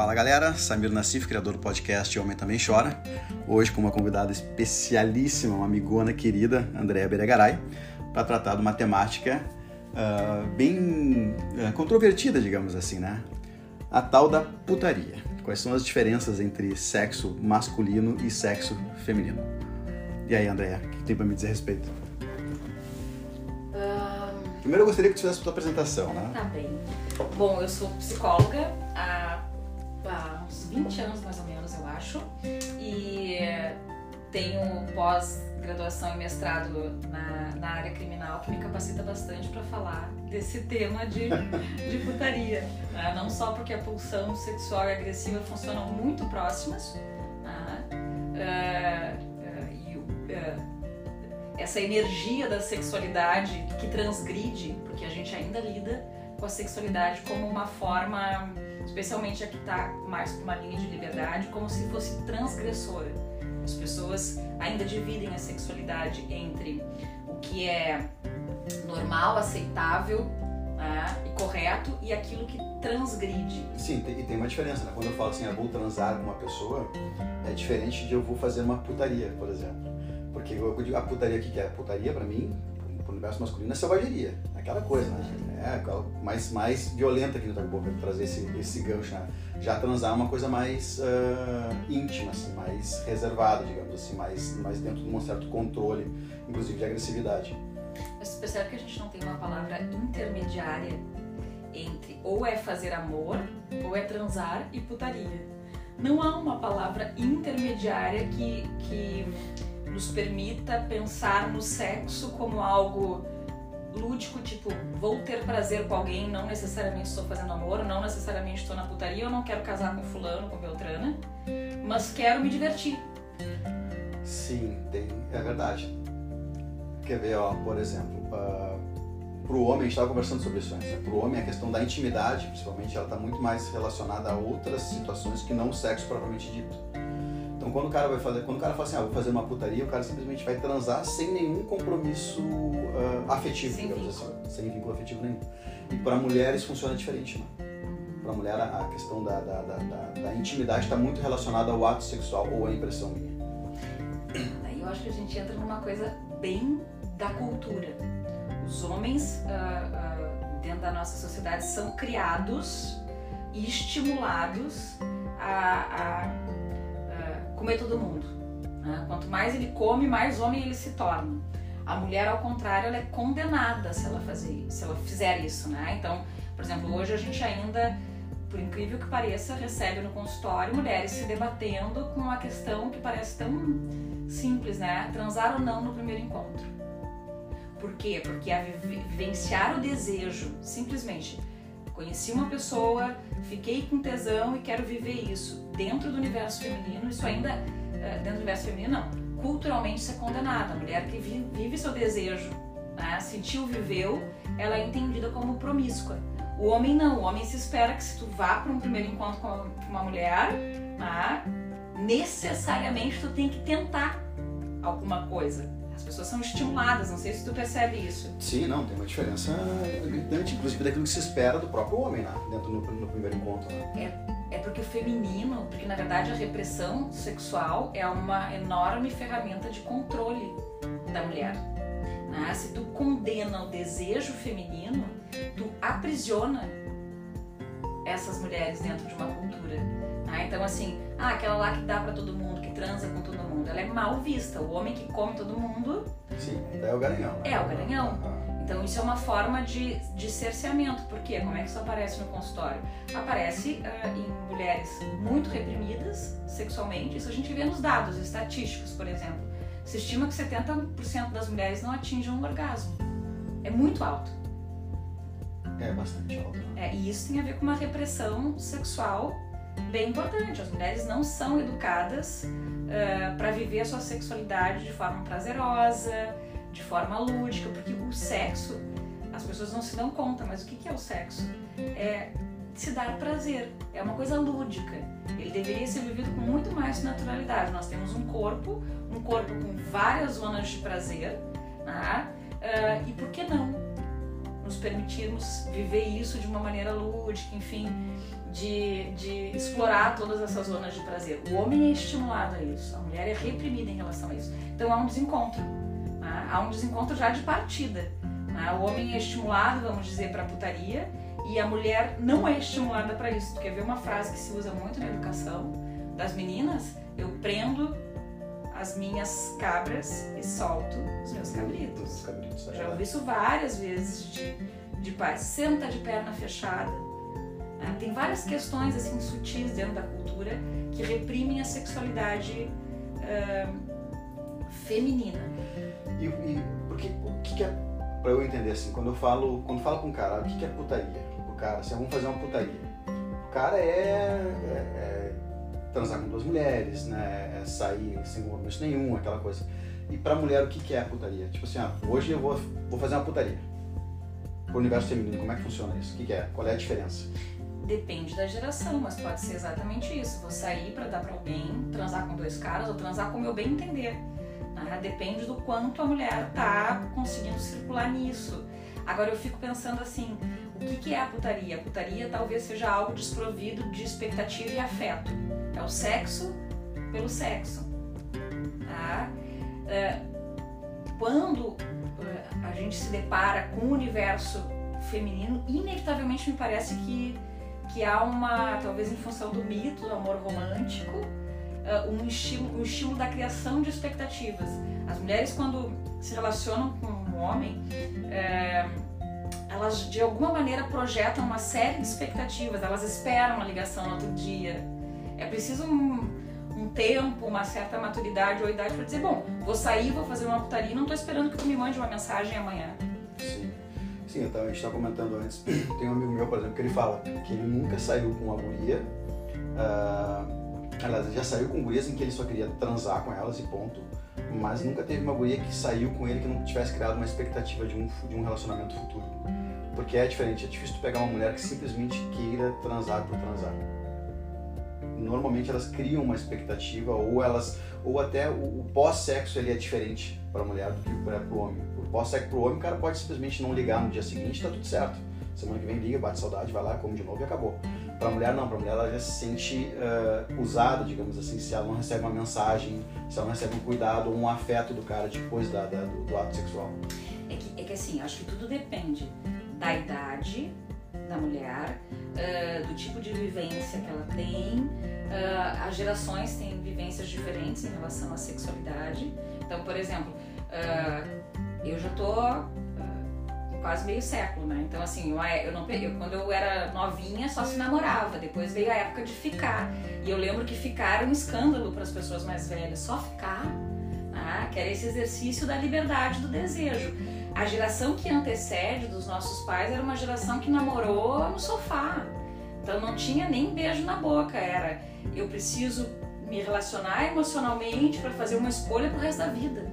Fala galera, Samir Nassif, criador do podcast Homem Também Chora. Hoje com uma convidada especialíssima, uma amigona querida, Andréa Beregaray, para tratar de uma temática uh, bem uh, controvertida, digamos assim, né? A tal da putaria. Quais são as diferenças entre sexo masculino e sexo feminino? E aí, Andréa, o que tem para me dizer a respeito? Um... Primeiro eu gostaria que tu fizesse a tua apresentação, né? Tá bem. Bom, eu sou psicóloga há, há uns 20 anos mais ou menos, eu acho. E tenho pós-graduação e mestrado na, na área criminal que me capacita bastante para falar desse tema de, de putaria. Né? Não só porque a pulsão sexual e agressiva funcionam muito próximas, né? uh, uh, e uh, essa energia da sexualidade que transgride, porque a gente ainda lida com a sexualidade como uma forma, especialmente a que está mais para uma linha de liberdade, como se fosse transgressora. As pessoas ainda dividem a sexualidade entre o que é normal, aceitável né, e correto e aquilo que transgride. Sim, e tem uma diferença, né? Quando eu falo assim, eu vou transar com uma pessoa, é diferente de eu vou fazer uma putaria, por exemplo. Porque eu digo, a putaria aqui que é putaria para mim, universo masculino é selvageria, aquela coisa, né? É aquela mais, mais violenta aqui no Tagoboca, trazer esse, esse gancho, né? Já transar é uma coisa mais uh, íntima, assim, mais reservada, digamos assim, mais, mais dentro de um certo controle, inclusive de agressividade. Mas você percebe que a gente não tem uma palavra intermediária entre ou é fazer amor, ou é transar e putaria. Não há uma palavra intermediária que, que nos permita pensar no sexo como algo lúdico, tipo, vou ter prazer com alguém, não necessariamente estou fazendo amor, não necessariamente estou na putaria, eu não quero casar com fulano, com Beltrana, mas quero me divertir. Sim, tem, é verdade. Quer ver, ó, por exemplo, uh, pro homem, a gente estava conversando sobre isso antes, né? pro homem a questão da intimidade, principalmente, ela está muito mais relacionada a outras situações que não o sexo propriamente dito. Então quando o cara vai fazer, quando o cara fala assim, ah, vou fazer uma putaria, o cara simplesmente vai transar sem nenhum compromisso uh, afetivo, sem digamos vínculo. assim, sem vínculo afetivo nenhum. E para mulheres funciona diferente, né? Para mulher a questão da, da, da, da, da intimidade está muito relacionada ao ato sexual ou à impressão minha. Aí eu acho que a gente entra numa coisa bem da cultura. Os homens uh, uh, dentro da nossa sociedade são criados e estimulados a, a comer todo mundo. Né? Quanto mais ele come, mais homem ele se torna. A mulher, ao contrário, ela é condenada se ela fazer, se ela fizer isso, né? Então, por exemplo, hoje a gente ainda, por incrível que pareça, recebe no consultório mulheres se debatendo com uma questão que parece tão simples, né? Transar ou não no primeiro encontro. Por quê? Porque a vivenciar o desejo, simplesmente conheci uma pessoa, fiquei com tesão e quero viver isso dentro do universo feminino, isso ainda, eh, dentro do universo feminino, não. Culturalmente isso é condenado. A mulher que vive seu desejo, né, sentiu, viveu, ela é entendida como promíscua. O homem não, o homem se espera que se tu vá para um primeiro encontro com uma mulher, né, necessariamente tu tem que tentar alguma coisa. As pessoas são estimuladas, não sei se tu percebe isso. Sim, não, tem uma diferença gritante, inclusive daquilo que se espera do próprio homem, né? Dentro no, no primeiro encontro. Né? É, é porque o feminino, porque na verdade a repressão sexual é uma enorme ferramenta de controle da mulher. Né? Se tu condena o desejo feminino, tu aprisiona essas mulheres dentro de uma cultura. Né? Então, assim, ah, aquela lá que dá para todo mundo, transa com todo mundo, ela é mal vista. O homem que come todo mundo. Sim, é o garanhão. Né? É o garanhão. Então, isso é uma forma de, de cerceamento. Por quê? Como é que isso aparece no consultório? Aparece uh, em mulheres muito reprimidas sexualmente. Isso a gente vê nos dados estatísticos, por exemplo. Se estima que 70% das mulheres não atingem um orgasmo. É muito alto. É bastante alto. Né? É, e isso tem a ver com uma repressão sexual bem importante. As mulheres não são educadas uh, eh, para viver a sua sexualidade de forma prazerosa, de forma lúdica, porque o sexo, as pessoas não se dão conta, mas o que é o sexo? É se dar prazer, é uma coisa lúdica. Ele deveria ser vivido com muito mais naturalidade. Nós temos um corpo, um corpo com várias zonas de prazer, né? uh, e por que não nos permitirmos viver isso de uma maneira lúdica, enfim, de, de explorar todas essas zonas de prazer. O homem é estimulado a isso, a mulher é reprimida em relação a isso. Então há um desencontro, né? há um desencontro já de partida. Né? O homem é estimulado, vamos dizer, para putaria e a mulher não é estimulada para isso. Tu quer ver uma frase que se usa muito na educação das meninas? Eu prendo as minhas cabras e solto os meus cabritos. Os cabritos é Já ouvi isso várias vezes de, de pais. Senta de perna fechada. Tem várias questões assim sutis dentro da cultura que reprimem a sexualidade ah, feminina. E, e porque, o que, que é, pra eu entender assim, quando eu falo, quando falo com um cara, o que, que é putaria? O cara, assim, vamos fazer uma putaria. O cara é, é, é transar com duas mulheres, né? É sair sem compromisso nenhum, aquela coisa. E pra mulher, o que, que é putaria? Tipo assim, ah, hoje eu vou, vou fazer uma putaria. Pro universo feminino, como é que funciona isso? O que, que é? Qual é a diferença? Depende da geração, mas pode ser exatamente isso. Vou sair para dar para alguém, transar com dois caras ou transar com o meu bem entender. né? Depende do quanto a mulher tá conseguindo circular nisso. Agora eu fico pensando assim, o que, que é a putaria? A putaria talvez seja algo desprovido de expectativa e afeto. É o sexo pelo sexo. Tá? É, quando é, a gente se depara com o universo feminino, inevitavelmente me parece que que há uma, talvez em função do mito do amor romântico, uh, um, estímulo, um estímulo da criação de expectativas. As mulheres, quando se relacionam com um homem, é, elas de alguma maneira projetam uma série de expectativas, elas esperam uma ligação no outro dia. É preciso um, um tempo, uma certa maturidade ou idade para dizer: bom, vou sair, vou fazer uma putaria, não estou esperando que tu me mande uma mensagem amanhã. Sim. Tava, a gente estava comentando antes, tem um amigo meu, por exemplo, que ele fala que ele nunca saiu com uma guria, ah, aliás, ele já saiu com gurias em que ele só queria transar com elas e ponto, mas nunca teve uma guria que saiu com ele que não tivesse criado uma expectativa de um, de um relacionamento futuro. Porque é diferente, é difícil tu pegar uma mulher que simplesmente queira transar por transar. Normalmente elas criam uma expectativa ou elas ou até o, o pós-sexo ele é diferente para a mulher do que para o homem. O pós-sexo para o homem, o cara pode simplesmente não ligar no dia seguinte, tá tudo certo. Semana que vem liga, bate saudade, vai lá, come de novo e acabou. Para a mulher não, para a mulher ela já se sente uh, usada, digamos assim, se ela não recebe uma mensagem, se ela não recebe um cuidado ou um afeto do cara depois da, da- do, do ato sexual. É que, é que assim, acho que tudo depende da idade da mulher, ah, do tipo de vivência que ela tem. Ah, as gerações têm vivências diferentes em relação à sexualidade. Então, por exemplo, ah, eu já tô quase meio século, né? Então, assim, eu, eu não peguei. Quando eu era novinha, só se namorava. Depois veio a época de ficar. E eu lembro que ficar era um escândalo para as pessoas mais velhas. Só ficar, ah, que era esse exercício da liberdade do desejo. A geração que antecede dos nossos pais era uma geração que namorou no sofá. Então não tinha nem beijo na boca, era eu preciso me relacionar emocionalmente para fazer uma escolha pro resto da vida.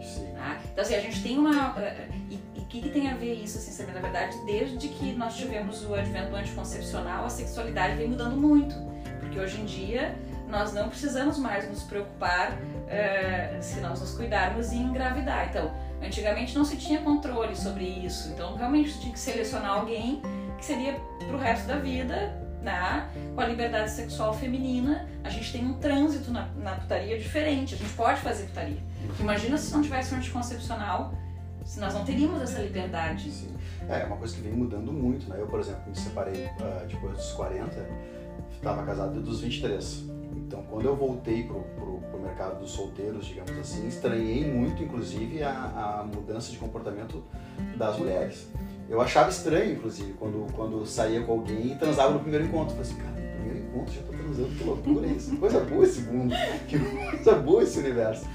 Sim. tá? Então assim, a gente tem uma... eh, E e o que, que tem a ver isso, assim, sabe? Na verdade, desde que nós tivemos o advento do anticoncepcional, a sexualidade vem mudando muito. Porque hoje em dia nós não precisamos mais nos preocupar eh, se nós nos cuidarmos e engravidar. Então, antigamente não se tinha controle sobre isso. Então, realmente tinha que selecionar alguém que seria pro resto da vida, né? Com a liberdade sexual feminina, a gente tem um trânsito na, na putaria diferente. A gente pode fazer putaria. Imagina se não tivesse um anticoncepcional, se nós não teríamos essa liberdade. Sim. É, é uma coisa que vem mudando muito, né? Eu, por exemplo, me separei ah, depois dos 40, estava casado desde os 23. Então, quando eu voltei pro, pro, mercado dos solteiros, digamos assim, estranhei muito, inclusive, a, a mudança de comportamento das mulheres. Eu achava estranho, inclusive, quando, quando saía com alguém e transava no primeiro encontro. Eu falei assim, cara, no primeiro encontro já tô transando, que loucura é isso? Coisa boa esse mundo, que coisa boa esse universo.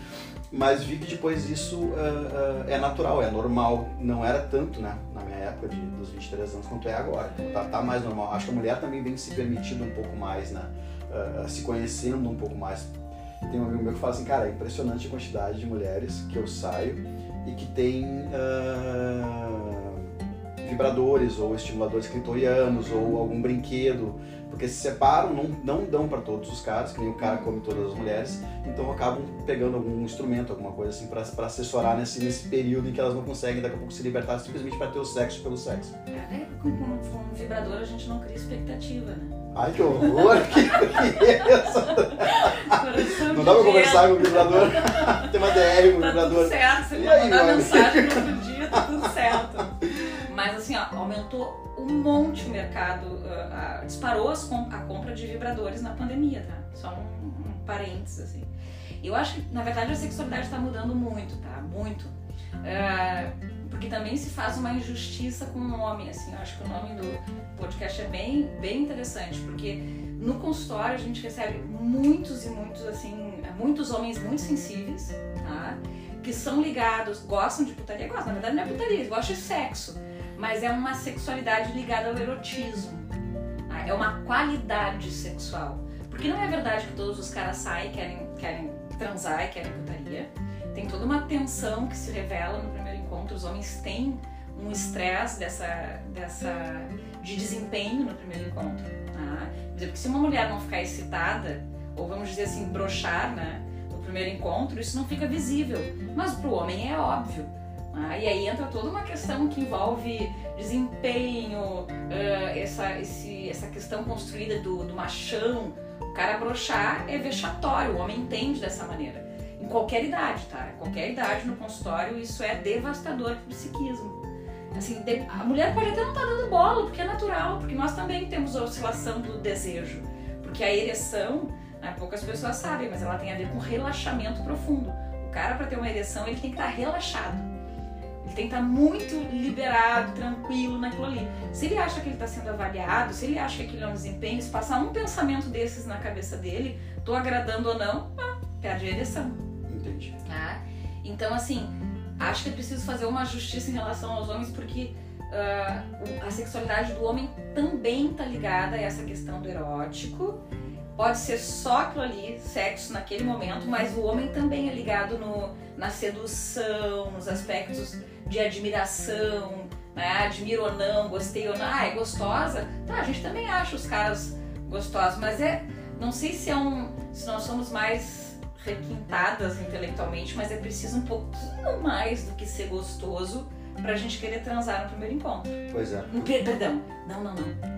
Mas vi que depois isso ah, ah, é natural, é normal. Não era tanto, né? Na minha época de, dos 23 anos quanto é agora. Então tá, tá mais normal. Acho que a mulher também vem se permitindo um pouco mais, né? Ah, se conhecendo um pouco mais. Tem um amigo meu que fala assim, cara, é impressionante a quantidade de mulheres que eu saio e que tem ah, vibradores ou estimuladores clitorianos ou algum brinquedo, porque se separam, não, não dão para todos os caras, que nem o cara come todas as mulheres, então acabam pegando algum instrumento, alguma coisa assim, para assessorar nesse, nesse período em que elas não conseguem daqui a pouco se libertar simplesmente para ter o sexo pelo sexo. É, com, com, com um vibrador a gente não cria expectativa, né? Ai, que horror! que, que é isso? Não dá pra conversar com o vibrador? Tem uma DR com o tá vibrador. Tudo certo, você me mandar mensagem no outro dia, tá tudo certo. Mas assim, ó, aumentou um monte o mercado, uh, uh, disparou com a compra de vibradores na pandemia, tá? Só um, um parênteses, assim. Eu acho que, na verdade, a sexualidade está mudando muito, tá? Muito. Uh, porque também se faz uma injustiça com o nome, assim, eu acho que o nome do podcast é bem, bem interessante, porque no consultório a gente recebe muitos e muitos, assim, muitos homens muito sensíveis, tá? Que são ligados, gostam de putaria, gostam, na verdade não é putaria, eles gostam de sexo, mas é uma sexualidade ligada ao erotismo, tá? é uma qualidade sexual. Porque não é verdade que todos os caras saem, querem, querem transar e querem putaria. Tem toda uma tensão que se revela no primeiro encontro, os homens têm um estresse dessa, dessa de desempenho no primeiro encontro. Tá? Porque se uma mulher não ficar excitada, ou vamos dizer assim, brochar né, no primeiro encontro, isso não fica visível. Mas para o homem é óbvio. Tá? E aí entra toda uma questão que envolve desempenho, essa, esse, essa questão construída do, do machão. O cara brochar é vexatório, o homem entende dessa maneira em qualquer idade, tá? Qualquer idade no consultório, isso é devastador pro psiquismo. Assim, a mulher pode até não estar tá dando bola, porque é natural, porque nós também temos a oscilação do desejo. Porque a ereção, né, poucas pessoas sabem, mas ela tem a ver com relaxamento profundo. O cara, para ter uma ereção, ele tem que estar tá relaxado. Ele tem que estar tá muito liberado, tranquilo naquilo ali. Se ele acha que ele está sendo avaliado, se ele acha que aquilo é um desempenho, se passar um pensamento desses na cabeça dele, tô agradando ou não, ah, perde a ereção. Entendi. Tá? Então, assim, acho que é preciso fazer uma justiça em relação aos homens, porque uh, a sexualidade do homem também está ligada a essa questão do erótico. Pode ser só aquilo ali, sexo naquele momento, mas o homem também é ligado no, na sedução, nos aspectos de admiração, né? Admiro ou não, gostei ou não. Ah, é gostosa? Tá, a gente também acha os caras gostosos, mas é. Não sei se é um. se nós somos mais requintadas intelectualmente, mas é preciso um pouquinho mais do que ser gostoso pra gente querer transar no primeiro encontro. Pois é. Perdão, não, não, não.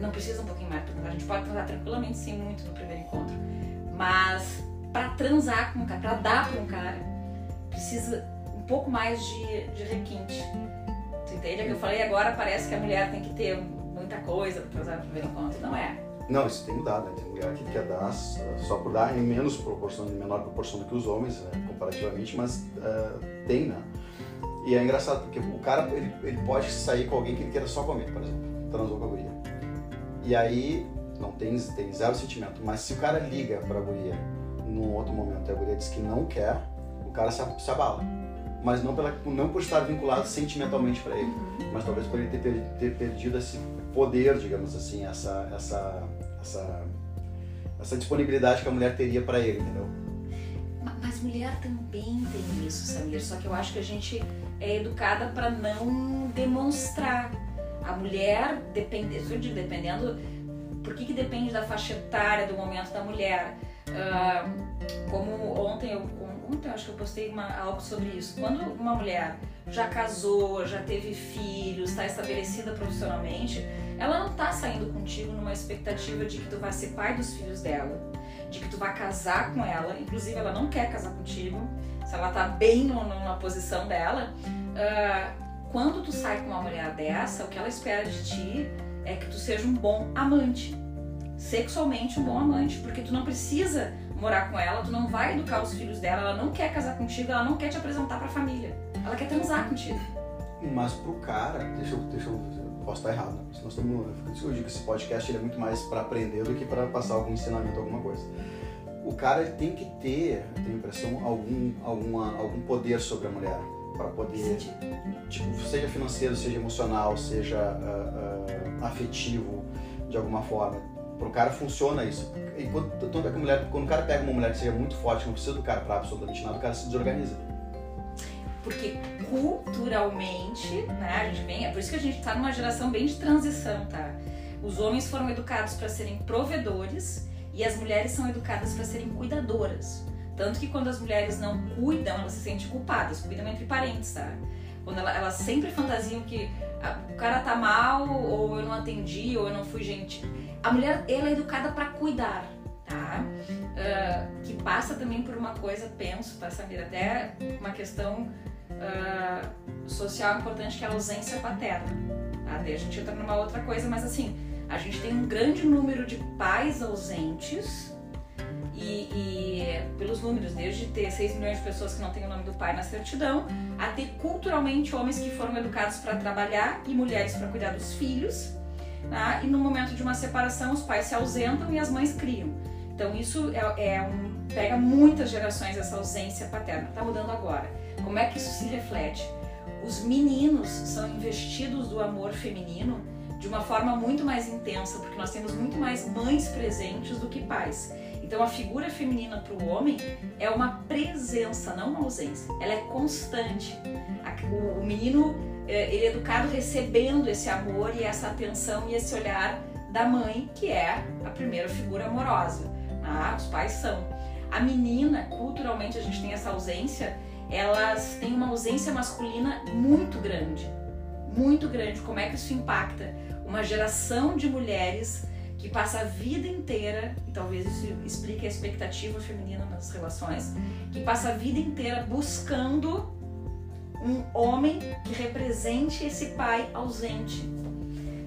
Não precisa um pouquinho mais, a gente pode transar tranquilamente sim muito no primeiro encontro. Mas para transar com um cara, pra dar pra um cara, precisa pouco mais de, de requinte. Tu entende? É que eu falei agora, parece que a mulher tem que ter muita coisa pra transar no primeiro encontro. Não é. Não, isso tem mudado, né? Tem mulher que quer dar só por dar em menos proporção, em menor proporção do que os homens, né? comparativamente, mas uh, tem, né? E é engraçado, porque o cara, ele, ele pode sair com alguém que ele queira só comer, por exemplo, transou com a guria. E aí, não tem, tem zero sentimento, mas se o cara liga pra guria num outro momento e a guria diz que não quer, o cara se, se abala. Mas não, pela, não por estar vinculado sentimentalmente para ele, mas talvez por ele ter, ter perdido esse poder, digamos assim, essa, essa essa, essa disponibilidade que a mulher teria para ele, entendeu? Mas mulher também tem isso, Samir, só que eu acho que a gente é educada para não demonstrar. A mulher, depende, dependendo. Por que, que depende da faixa etária, do momento da mulher? Uh, como ontem eu, ontem eu acho que eu postei uma, algo sobre isso. Quando uma mulher já casou, já teve filhos, está estabelecida profissionalmente, ela não tá saindo contigo numa expectativa de que tu vai ser pai dos filhos dela, de que tu vai casar com ela. Inclusive, ela não quer casar contigo. Se ela tá bem numa posição dela, uh, quando tu sai com uma mulher dessa, o que ela espera de ti é que tu seja um bom amante, sexualmente um bom amante, porque tu não precisa morar com ela, tu não vai educar os filhos dela, ela não quer casar contigo, ela não quer te apresentar pra família, ela quer transar contigo. Mas pro cara, deixa eu, deixa eu posso estar errado, né? nós estamos, eu digo que esse podcast é muito mais para aprender do que para passar algum ensinamento, alguma coisa. O cara ele tem que ter, eu tenho a impressão, algum, alguma, algum poder sobre a mulher para poder, tipo, seja financeiro, seja emocional, seja uh, uh, afetivo, de alguma forma. Para o cara funciona isso. Enquanto, tanto é que a mulher, quando o cara pega uma mulher que seja muito forte, não precisa do cara para absolutamente nada, o cara se desorganiza Porque culturalmente, né, a gente vem, é por isso que a gente está numa geração bem de transição, tá? Os homens foram educados para serem provedores e as mulheres são educadas para serem cuidadoras. Tanto que quando as mulheres não cuidam, elas se sentem culpadas, cuidam entre parentes, tá? Quando ela, elas sempre fantasiam que ah, o cara tá mal, ou eu não atendi, ou eu não fui gentil. A mulher, ela é educada para cuidar, tá? Uh, que passa também por uma coisa, penso, tá, Samira? Até uma questão uh, social importante que é a ausência paterna. Tá? Daí a gente entra numa outra coisa, mas assim, a gente tem um grande número de pais ausentes e, e, pelos números, desde ter 6 milhões de pessoas que não têm o nome do pai na certidão, a ter culturalmente homens que foram educados para trabalhar e mulheres para cuidar dos filhos. Tá? E no momento de uma separação, os pais se ausentam e as mães criam. Então isso é, é um, pega muitas gerações essa ausência paterna. Está mudando agora. Como é que isso se reflete? Os meninos são investidos do amor feminino de uma forma muito mais intensa, porque nós temos muito mais mães presentes do que pais. Então a figura feminina para o homem é uma presença, não uma ausência. Ela é constante. O menino é, ele é educado recebendo esse amor e essa atenção e esse olhar da mãe, que é a primeira figura amorosa. Ah, os pais são. A menina, culturalmente, a gente tem essa ausência, elas têm uma ausência masculina muito grande. Muito grande. Como é que isso impacta? Uma geração de mulheres que passa a vida inteira, e talvez isso explique a expectativa feminina nas relações, que passa a vida inteira buscando um homem que represente esse pai ausente.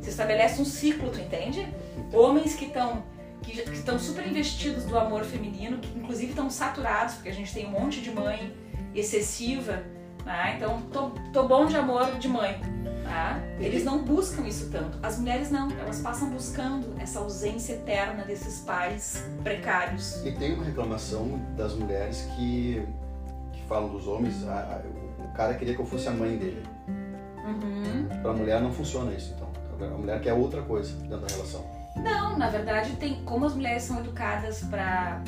Se estabelece um ciclo, tu entende? Homens que estão que estão super investidos do amor feminino, que inclusive estão saturados, porque a gente tem um monte de mãe excessiva, né? então tô, tô bom de amor de mãe. Tá? Eles não buscam isso tanto. As mulheres não, elas passam buscando essa ausência eterna desses pais precários. E tem uma reclamação das mulheres que, que falam dos homens, a, a, o cara queria que eu fosse a mãe dele. Uhum. Para a mulher não funciona isso, então. A mulher quer outra coisa dentro da relação. Não, na verdade tem como as mulheres são educadas para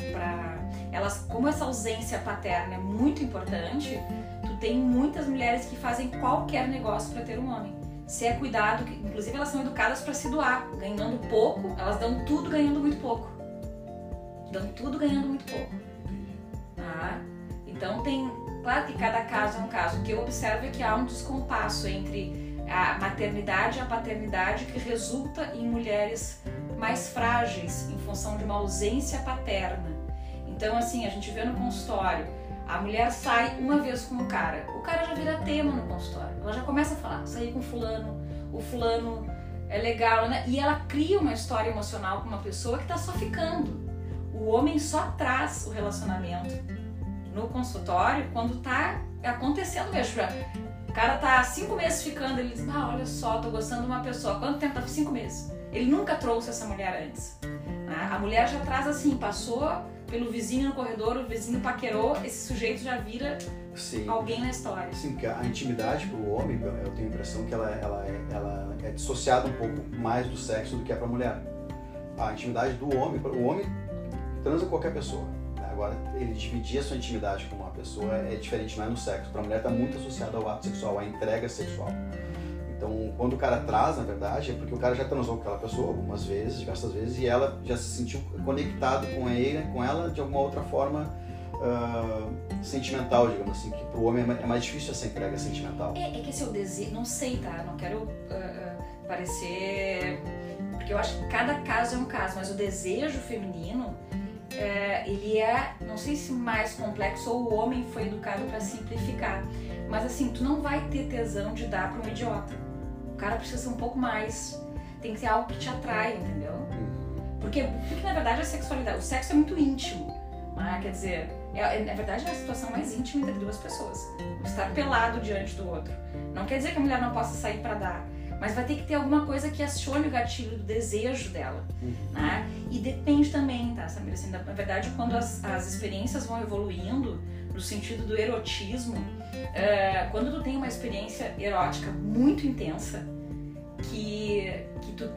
elas como essa ausência paterna é muito importante, tu tem muitas mulheres que fazem qualquer negócio para ter um homem. Se é cuidado, inclusive elas são educadas para se doar, ganhando pouco, elas dão tudo ganhando muito pouco. Dão tudo ganhando muito pouco. Tá? Então tem, claro que cada caso é um caso. O que eu observo é que há um descompasso entre a maternidade e a paternidade que resulta em mulheres mais frágeis em função de uma ausência paterna. Então, assim, a gente vê no consultório, a mulher sai uma vez com o cara, o cara já vira tema no consultório, ela já começa a falar, sair com fulano, o fulano é legal, né? E ela cria uma história emocional com uma pessoa que está só ficando. O homem só traz o relacionamento no consultório quando está acontecendo mesmo cara tá cinco meses ficando, ele diz, ah, olha só, tô gostando de uma pessoa. Quanto tempo? Tá cinco meses. Ele nunca trouxe essa mulher antes. Né? A mulher já traz assim, passou pelo vizinho no corredor, o vizinho paquerou, esse sujeito já vira Sim. alguém na história. Sim, porque a intimidade para o homem, eu tenho a impressão que ela, ela, é, ela é dissociada um pouco mais do sexo do que é para a mulher. A intimidade do homem, o homem transa com qualquer pessoa. Agora, ele dividir a sua intimidade com uma pessoa é diferente, é no sexo. Para a mulher está muito associado ao ato sexual, à entrega sexual. Então, quando o cara traz, na verdade, é porque o cara já transou com aquela pessoa algumas vezes, diversas vezes, e ela já se sentiu conectado com ele, com ela de alguma outra forma uh, sentimental, digamos assim, que para o homem é mais difícil essa entrega sentimental. É, é que esse é o desejo, não sei, tá? Não quero uh, parecer. Porque eu acho que cada caso é um caso, mas o desejo feminino é, ele é, não sei se mais complexo ou o homem foi educado para simplificar, mas assim, tu não vai ter tesão de dar para um idiota. O cara precisa ser um pouco mais, tem que ser algo que te atrai, entendeu? Porque, porque na verdade a sexualidade, o sexo é muito íntimo, né? quer dizer, é, é, na verdade é a situação mais íntima entre duas pessoas. Estar pelado diante do outro. Não quer dizer que a mulher não possa sair para dar mas vai ter que ter alguma coisa que acione o gatilho do desejo dela, uhum. né? E depende também, tá, Samira? Assim, na verdade, quando as, as experiências vão evoluindo no sentido do erotismo, é, quando tu tem uma experiência erótica muito intensa, que, que, tu,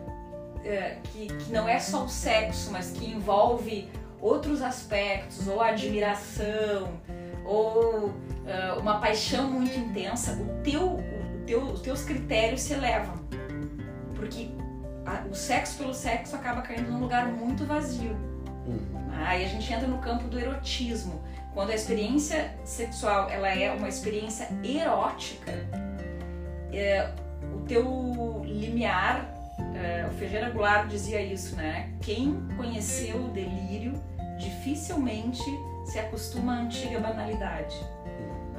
é, que, que não é só o sexo, mas que envolve outros aspectos, ou admiração, ou uh, uma paixão muito intensa, o teu, o teu, os teus critérios se elevam. Porque a, o sexo pelo sexo acaba caindo num lugar muito vazio. Uhum. Aí a gente entra no campo do erotismo. Quando a experiência sexual ela é uma experiência erótica, é, o teu limiar, é, o Ferreira Goulart dizia isso, né? Quem conheceu o delírio dificilmente se acostuma à antiga banalidade.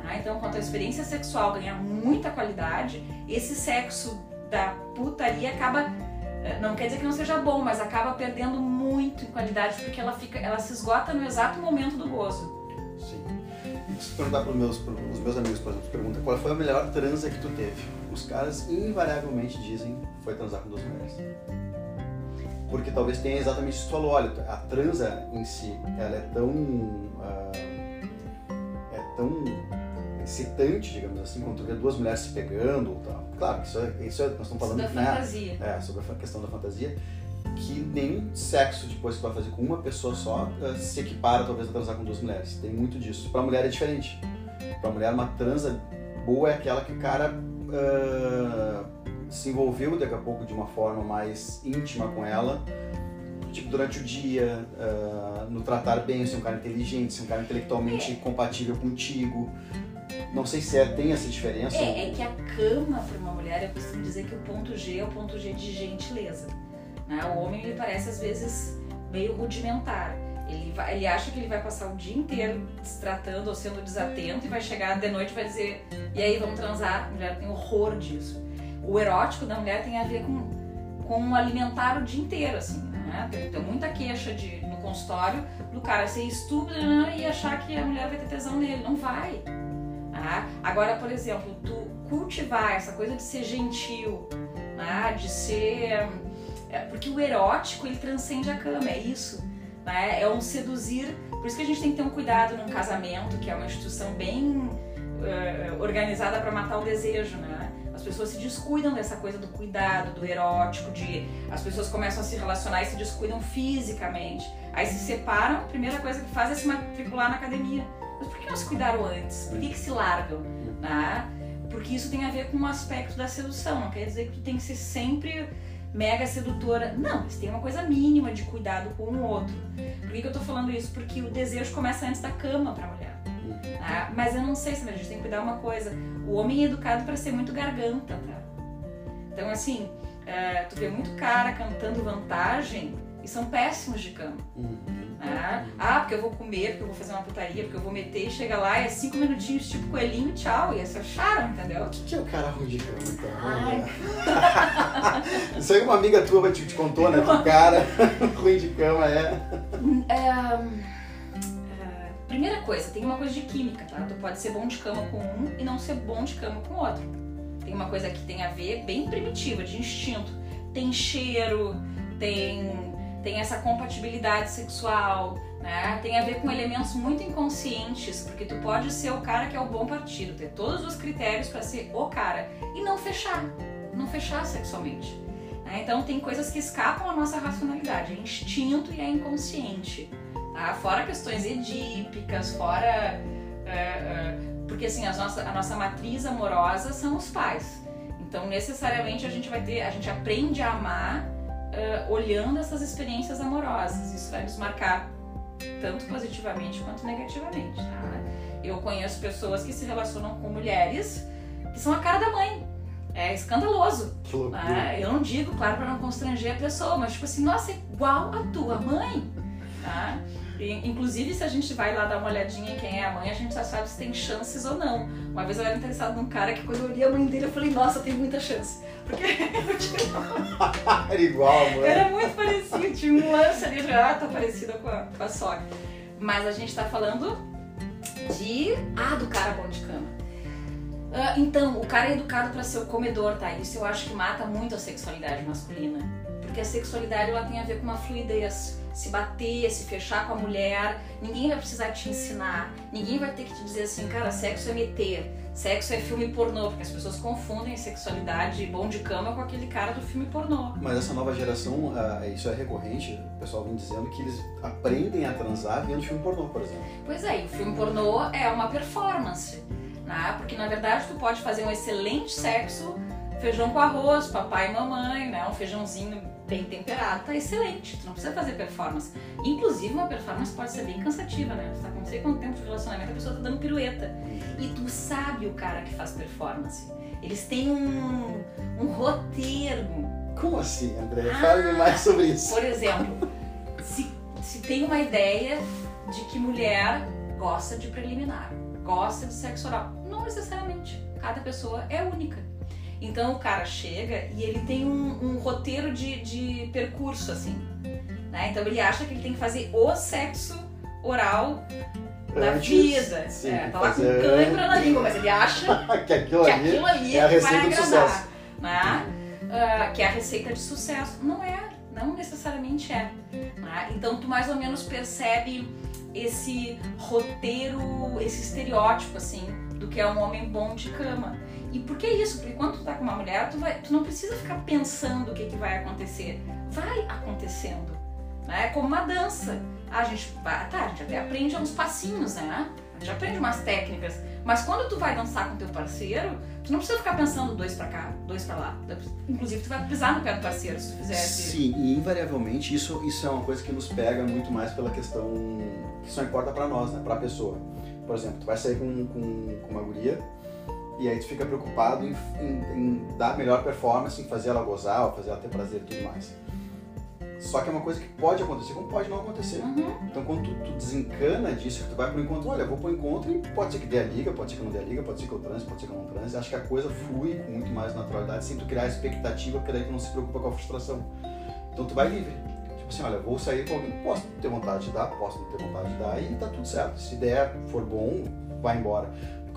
Ah, então, quando a experiência sexual ganha muita qualidade, esse sexo da putaria acaba é, não quer dizer que não seja bom, mas acaba perdendo muito em qualidade porque ela fica, ela se esgota no exato momento do gozo. Sim. E se perguntar para os meus, os meus amigos, por exemplo, pergunta qual foi a melhor transa que tu teve? Os caras invariavelmente dizem foi transar com duas mulheres. Porque talvez tenha exatamente isso que tu falou, olha, a transa em si, ela é tão uh, é tão excitante, digamos assim, quando tu vê duas mulheres se pegando, tal. Claro, isso é, isso é, nós estamos falando sobre a né, fantasia. É, sobre a questão da fantasia, que nenhum sexo depois que vai fazer com uma pessoa só uh, se equipara talvez a transar com duas mulheres. Tem muito disso. Para mulher é diferente. Para mulher uma transa boa é aquela que o cara uh, se envolveu daqui a pouco de uma forma mais íntima com ela tipo, durante o dia, uh, no tratar bem, ser um cara inteligente, ser um cara intelectualmente é. compatível contigo. Não sei se é, tem essa diferença. É, é que a cama para uma mulher, eu costumo dizer que o ponto G é o ponto G de gentileza. Né? O homem, ele parece às vezes meio rudimentar. Ele, vai, ele acha que ele vai passar o dia inteiro se ou sendo desatento e vai chegar de noite e vai dizer e aí, vamos transar? A mulher tem horror disso. O erótico da mulher tem a ver com, com alimentar o dia inteiro, assim, né? Tem, tem muita queixa de, no consultório do cara ser estúpido né? e achar que a mulher vai ter tesão nele. Não vai. Tá? Agora, por exemplo, tu cultivar essa coisa de ser gentil, né? de ser. É, porque o erótico ele transcende a cama, é isso. Né? É um seduzir. Por isso que a gente tem que ter um cuidado num casamento, que é uma instituição bem uh, organizada para matar o desejo, né? As pessoas se descuidam dessa coisa do cuidado, do erótico, de as pessoas começam a se relacionar e se descuidam fisicamente. Aí se separam, a primeira coisa que fazem é se matricular na academia. Mas por que não se cuidaram antes? Por que, que se largam? Né? Porque isso tem a ver com um aspecto da sedução. Não quer dizer que tu tem que ser sempre mega sedutora. Não, mas tem uma coisa mínima de cuidado com o outro. Por que, que eu tô falando isso? Porque o desejo começa antes da cama pra mulher. Tá? Mas eu não sei se a gente tem que cuidar uma coisa. O homem é educado para ser muito garganta, tá? Então, assim, é, tu vê muito cara cantando vantagem e são péssimos de cama. Uhum. Ah, ah, porque eu vou comer, porque eu vou fazer uma putaria, porque eu vou meter e chega lá e é cinco minutinhos, tipo coelhinho, tchau. E é só charme, entendeu? O que, que é o cara ruim de cama, então? Isso aí uma amiga tua te, te contou, né? Que o cara ruim de cama é. é é, primeira coisa, tem uma coisa de química, tá? Tu pode ser bom de cama com um e não ser bom de cama com outro. Tem uma coisa que tem a ver bem primitiva, de instinto. Tem cheiro, tem tem essa compatibilidade sexual, né? Tem a ver com elementos muito inconscientes, porque tu pode ser o cara que é o bom partido, ter todos os critérios para ser o cara e não fechar, não fechar sexualmente. Né? Então tem coisas que escapam à nossa racionalidade, é instinto e é inconsciente, tá? Fora questões edípicas, fora é, é, porque assim a nossa, a nossa matriz amorosa são os pais. Então necessariamente a gente vai ter, a gente aprende a amar uh, olhando essas experiências amorosas. Isso vai nos marcar tanto positivamente quanto negativamente. Tá? Eu conheço pessoas que se relacionam com mulheres que são a cara da mãe. É escandaloso. Né? Eu não digo, claro, para não constranger a pessoa, mas tipo assim, nossa, é igual a tua mãe. Tá? Inclusive, se a gente vai lá dar uma olhadinha em quem é a mãe, a gente já sabe se tem chances ou não. Uma vez eu era interessada num cara que quando eu olhei a mãe dele, eu falei, nossa, tem muita chance. Porque eu tinha... Era igual, mano. Era muito parecido, tinha um lance ali, já ah, tá parecido com a, com a sogra. Mas a gente tá falando de... Ah, do cara bom de cama. Uh, então, o cara é educado para ser o comedor, tá? Isso eu acho que mata muito a sexualidade masculina. Porque a sexualidade ela tem a ver com uma fluidez se bater, se fechar com a mulher, ninguém vai precisar te ensinar, ninguém vai ter que te dizer assim, cara, sexo é meter, sexo é filme pornô, porque as pessoas confundem sexualidade bom de cama com aquele cara do filme pornô. Mas essa nova geração, ah, isso é recorrente, o pessoal vem dizendo que eles aprendem a transar vendo filme pornô, por exemplo. Pois é, e o filme pornô é uma performance, né? Porque na verdade tu pode fazer um excelente sexo, feijão com arroz, papai e mamãe, né? Um feijãozinho bem temperado, tá excelente. Tu não precisa fazer performance. Inclusive, uma performance pode ser bem cansativa, né? Tu tá com não sei quanto tempo de relacionamento, a pessoa tá dando pirueta. E tu sabe o cara que faz performance. Eles têm um, um roteiro. Como assim, André? Ah, Fale mais sobre isso. Por exemplo, se, se tem uma ideia de que mulher gosta de preliminar, gosta de sexo oral. Não necessariamente. Cada pessoa é única. Então o cara chega e ele tem um, um roteiro de, de percurso, assim. Né? Então ele acha que ele tem que fazer o sexo oral da vida. Sim, é, tá lá com cãibra na língua, mas ele acha que aquilo, que ali, aquilo ali é a receita de agradar. sucesso. Né? Uh, que é a receita de sucesso. Não é, não necessariamente é. Né? Então tu mais ou menos percebe esse roteiro, esse estereótipo assim do que é um homem bom de cama. E por que isso? Porque quando tu tá com uma mulher, tu, vai, tu não precisa ficar pensando o que, que vai acontecer. Vai acontecendo. Né? É como uma dança. A gente, tá, a gente até aprende uns passinhos, né? A gente aprende umas técnicas. Mas quando tu vai dançar com teu parceiro, tu não precisa ficar pensando dois pra cá, dois pra lá. Inclusive, tu vai pisar no pé do parceiro se tu fizesse. Sim, e invariavelmente isso, isso é uma coisa que nos pega muito mais pela questão que só importa pra nós, né? Pra pessoa. Por exemplo, tu vai sair com, com, com uma guria e aí tu fica preocupado em, em, em, dar melhor performance, em fazer ela gozar, fazer ela ter prazer e tudo mais. Só que é uma coisa que pode acontecer, como pode não acontecer. Uhum. Então quando tu, tu, desencana disso, que tu vai pro encontro, olha, vou pro encontro e pode ser que dê a liga, pode ser que não dê a liga, pode ser que eu transe, pode ser que eu não transe. Acho que a coisa flui com muito mais naturalidade, sem tu criar expectativa, porque daí tu não se preocupa com a frustração. Então tu vai livre. Tipo assim, olha, vou sair com alguém, posso ter vontade de dar, posso não ter vontade de dar, e tá tudo certo. Se der, for bom, vai embora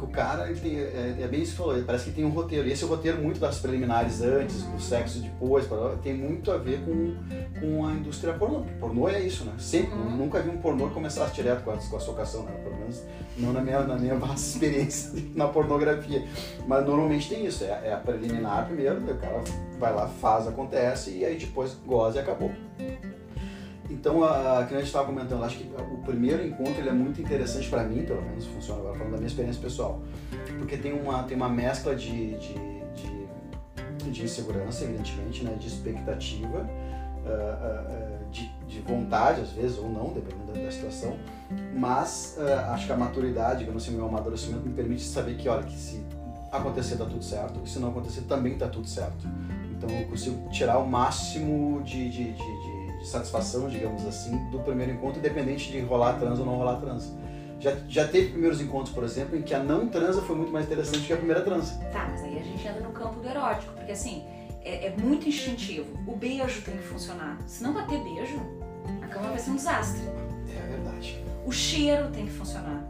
o cara, ele tem, é, é, bem isso que falou, parece que tem um roteiro. E esse roteiro muito das preliminares antes, do sexo depois, tem muito a ver com, com a indústria pornô. Porque pornô é isso, né? Sempre, uhum. nunca vi um pornô que começasse direto com a, com a socação, né? Pelo menos não na minha, na minha vasta experiência na pornografia. Mas normalmente tem isso, é, é a preliminar primeiro, o cara vai lá, faz, acontece, e aí depois goza e acabou. Então, a, que a gente estava comentando, acho que o primeiro encontro ele é muito interessante para mim, pelo menos funciona agora, falando da minha experiência pessoal, porque tem uma, tem uma mescla de, de, de, de insegurança, evidentemente, né, de expectativa, uh, uh, de, de, vontade, às vezes, ou não, dependendo da, da situação, mas uh, acho que a maturidade, digamos assim, o meu amadurecimento me permite saber que, olha, que se acontecer tá tudo certo, e se não acontecer também tá tudo certo. Então, eu consigo tirar o máximo de, de, de de satisfação, digamos assim, do primeiro encontro, independente de rolar trans ou não rolar trans. Já, já teve primeiros encontros, por exemplo, em que a não transa foi muito mais interessante que a primeira transa. Tá, mas aí a gente entra no campo do erótico, porque assim, é, é muito instintivo. O beijo tem que funcionar. Se não bater beijo, a cama vai ser um desastre. É verdade. O cheiro tem que funcionar.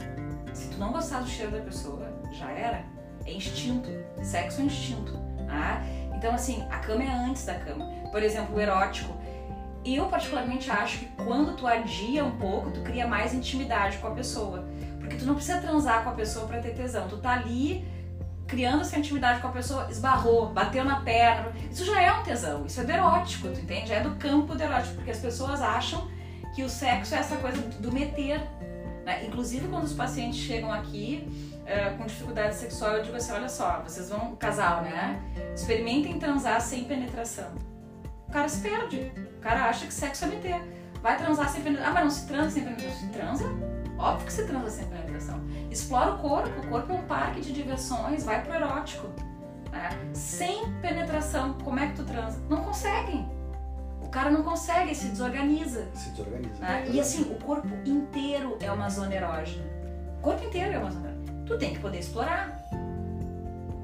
Se tu não gostar do cheiro da pessoa, já era. É instinto. Sexo é instinto. Ah? Então, assim, a cama é antes da cama. Por exemplo, o erótico eu particularmente acho que quando tu adia um pouco, tu cria mais intimidade com a pessoa. Porque tu não precisa transar com a pessoa para ter tesão. Tu tá ali criando essa intimidade com a pessoa, esbarrou, bateu na perna. Isso já é um tesão, isso é do erótico, tu entende? Já é do campo do erótico, porque as pessoas acham que o sexo é essa coisa do meter. Né? Inclusive, quando os pacientes chegam aqui uh, com dificuldade sexual, eu digo assim: olha só, vocês vão, casal, né? Experimentem transar sem penetração cara se perde. O cara acha que sexo é meter. Vai transar sem penetração. Ah, mas não se transa sem penetração. Se transa? Óbvio que se transa sem penetração. Explora o corpo. O corpo é um parque de diversões. Vai pro erótico. Né? Sem penetração, como é que tu transa? Não conseguem. O cara não consegue, se desorganiza. Se desorganiza. Né? E assim, o corpo inteiro é uma zona erógena. O corpo inteiro é uma zona erógena. Tu tem que poder explorar.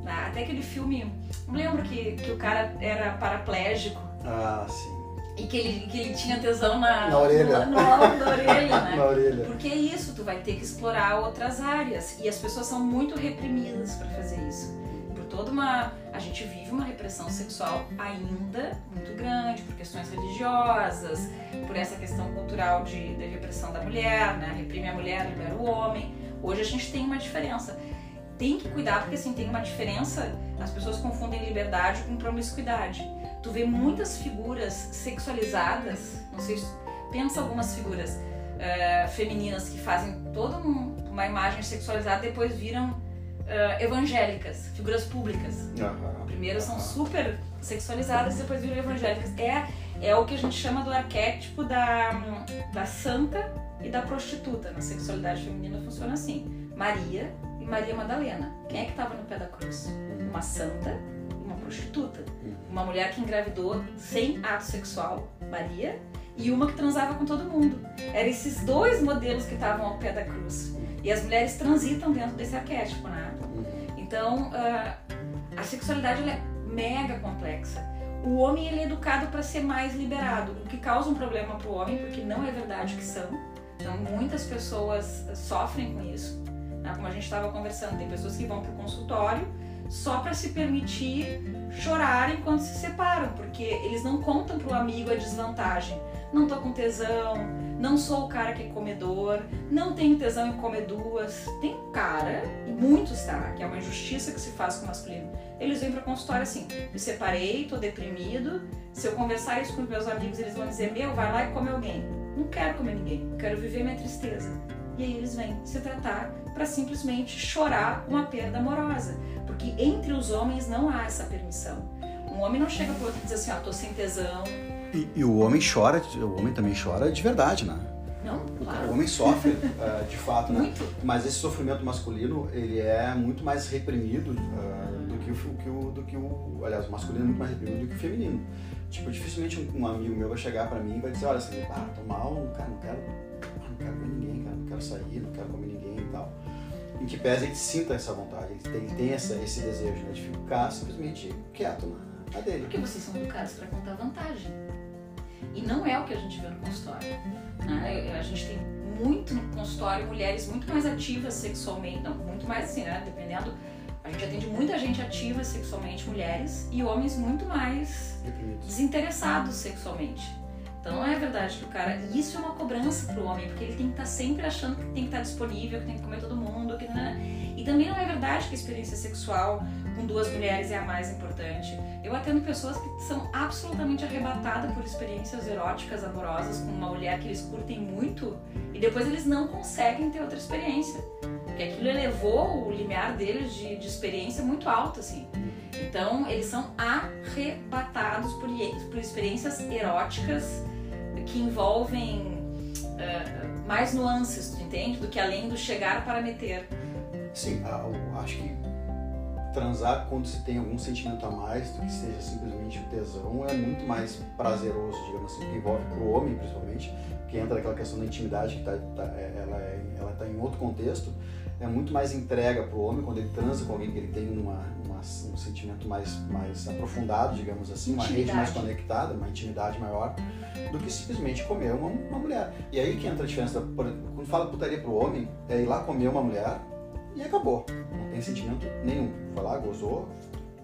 Né? Até aquele filme, não lembro que, que o cara era paraplégico ah, sim. E que ele, que ele tinha tesão na, na orelha. No, no alto da orelha, né? na orelha. Porque é isso, tu vai ter que explorar outras áreas. E as pessoas são muito reprimidas para fazer isso. Por toda uma. A gente vive uma repressão sexual ainda muito grande, por questões religiosas, por essa questão cultural de, de repressão da mulher, né? Reprime a mulher, libera o homem. Hoje a gente tem uma diferença. tem que cuidar porque assim tem uma diferença. As pessoas confundem liberdade com promiscuidade. Tu vê muitas figuras sexualizadas, não sei, pensa algumas figuras uh, femininas que fazem toda um, uma imagem sexualizada depois viram uh, evangélicas, figuras públicas. Aham. Primeiro são super sexualizadas, depois viram evangélicas. É, é o que a gente chama do arquétipo da, da santa e da prostituta. Na sexualidade feminina funciona assim: Maria e Maria Madalena. Quem é que estava no pé da cruz? Uma santa prostituta. Uma mulher que engravidou sem ato sexual, Maria, e uma que transava com todo mundo. Eram esses dois modelos que estavam ao pé da cruz. E as mulheres transitam dentro desse arquétipo, né? Então, uh, a sexualidade é mega complexa. O homem ele é educado para ser mais liberado, o que causa um problema para o homem, porque não é verdade que são. Então, muitas pessoas sofrem com isso. Né? Como a gente estava conversando, tem pessoas que vão para o consultório só para se permitir chorar enquanto se separam, porque eles não contam para o amigo a desvantagem. Não tô com tesão, não sou o cara que é comedor, não tenho tesão em comer duas. Tem cara, e muitos tá, que é uma injustiça que se faz com o masculino. Eles vêm pra consultório assim: me separei, tô deprimido. Se eu conversar isso com os meus amigos, eles vão dizer: meu, vai lá e come alguém. Não quero comer ninguém, quero viver minha tristeza. E aí eles vêm se tratar para simplesmente chorar uma perda amorosa. Porque entre os homens não há essa permissão. Um homem não chega pro outro e diz assim: ó, tô sem tesão, E, e o homem chora, o homem também chora de verdade, né? não, claro. o homem sofre eh, de fato, né? Muito. Mas esse sofrimento masculino, ele é muito mais reprimido ah, do, que o, que o, do que o... Aliás, o masculino é muito mais reprimido do que o feminino. Tipo, dificilmente um, um amigo meu vai chegar pra mim e vai dizer, olha, assim, ah, tô mal, cara, não quero, não quero ver ninguém, quero sair, não quero comer ninguém e tal. Em que pese ele sinta essa vontade, ele tem, tem essa, esse desejo né, de ficar simplesmente quieto na, na dele. Porque vocês são educados para contar vantagem. E não é o que a gente vê no consultório. né? A gente tem muito no consultório mulheres muito mais ativas sexualmente, não, muito mais assim, né? Dependendo. A gente atende muita gente ativa sexualmente, mulheres, e homens muito mais Reprimido. desinteressados sexualmente. Então não é verdade que o cara. Isso é uma cobrança pro homem, porque ele tem que estar sempre achando que tem que estar disponível, que tem que comer todo mundo, que né? E também não é verdade que a experiência sexual com duas mulheres é a mais importante. Eu atendo pessoas que são absolutamente arrebatadas por experiências eróticas, amorosas com uma mulher que eles curtem muito e depois eles não conseguem ter outra experiência. Porque aquilo elevou o limiar deles de, de experiência muito alto, assim. Então, eles são arrebatados por, por experiências eróticas que envolvem eh, mais nuances, tu entende? Do que além do chegar para meter. Sim, o- acho que transar quando se tem algum sentimento a mais do que seja simplesmente o tesão é muito mais prazeroso, digamos assim, que envolve pro homem principalmente, que entra aquela questão da intimidade que tá, tá- é- ela, é, ela tá em outro contexto, é muito mais entrega pro homem quando ele transa com alguém que ele tem uma, uma- um sentimento mais, mais aprofundado, digamos assim, uma rede mais Intimidade. conectada, uma intimidade maior, do que simplesmente comer uma, uma mulher. E aí que entra a diferença, quando fala putaria pro homem, é ir lá comer uma mulher e acabou. Não tem sentimento nenhum. Foi lá, gozou,